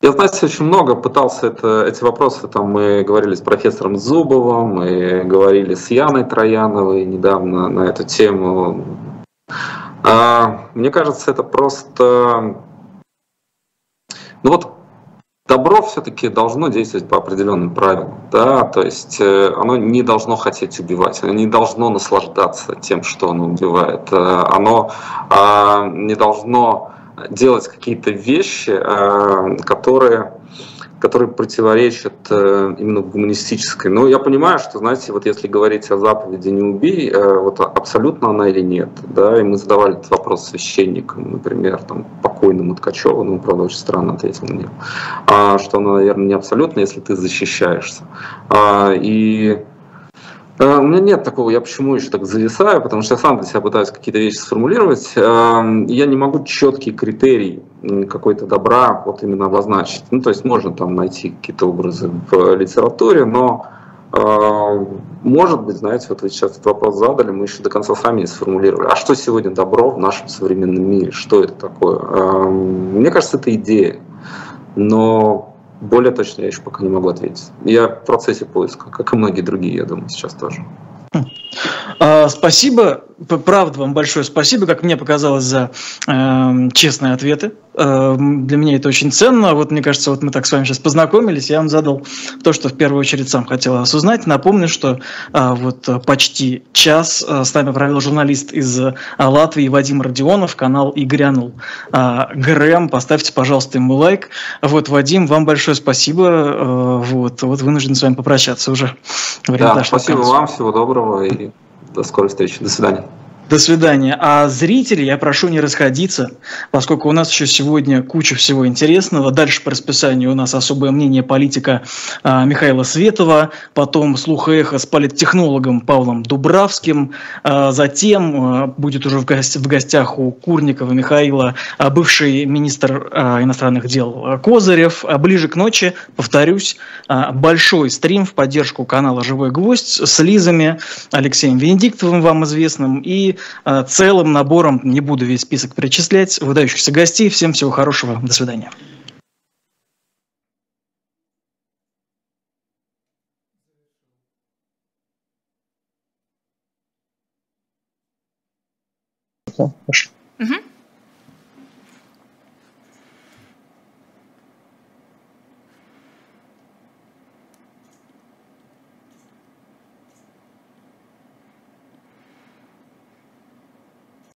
я, знаете, очень много пытался это, эти вопросы, там мы говорили с профессором Зубовым, мы говорили с Яной Трояновой недавно на эту тему. А, мне кажется, это просто... Ну вот добро все-таки должно действовать по определенным правилам, да, то есть э, оно не должно хотеть убивать, оно не должно наслаждаться тем, что оно убивает, э, оно а, не должно делать какие-то вещи, э, которые которые противоречат э, именно гуманистической. Но я понимаю, что, знаете, вот если говорить о заповеди «не убей», э, вот абсолютно она или нет, да, и мы задавали этот вопрос священникам, например, там, покойному Ткачеву, ну, правда, очень странно ответил мне, а, что она, наверное, не абсолютно, если ты защищаешься. А, и у меня нет такого, я почему еще так зависаю, потому что я сам для себя пытаюсь какие-то вещи сформулировать. Эм, я не могу четкий критерий какой-то добра вот именно обозначить. Ну, то есть можно там найти какие-то образы в литературе, но э, может быть, знаете, вот вы сейчас этот вопрос задали, мы еще до конца сами не сформулировали. А что сегодня добро в нашем современном мире? Что это такое? Эм, мне кажется, это идея. Но более точно я еще пока не могу ответить. Я в процессе поиска, как и многие другие, я думаю, сейчас тоже. А, спасибо, правда вам большое спасибо, как мне показалось, за э, честные ответы. Э, для меня это очень ценно. Вот мне кажется, вот мы так с вами сейчас познакомились, я вам задал то, что в первую очередь сам хотел вас узнать. Напомню, что э, вот почти час э, с нами провел журналист из э, Латвии Вадим Родионов, канал «И грянул э, Грэм». Поставьте, пожалуйста, ему лайк. Вот, Вадим, вам большое спасибо. Э, вот, вот вынужден с вами попрощаться уже. Время да, спасибо вам, всего доброго и до скорой встречи. До свидания. До свидания. А зрители я прошу не расходиться, поскольку у нас еще сегодня куча всего интересного. Дальше по расписанию у нас особое мнение политика а, Михаила Светова, потом слух и эхо с политтехнологом Павлом Дубравским, а, затем а, будет уже в, гостях у Курникова Михаила бывший министр иностранных дел Козырев. А ближе к ночи, повторюсь, большой стрим в поддержку канала «Живой гвоздь» с Лизами, Алексеем Венедиктовым, вам известным, и целым набором, не буду весь список перечислять, выдающихся гостей. Всем всего хорошего. До свидания. Угу.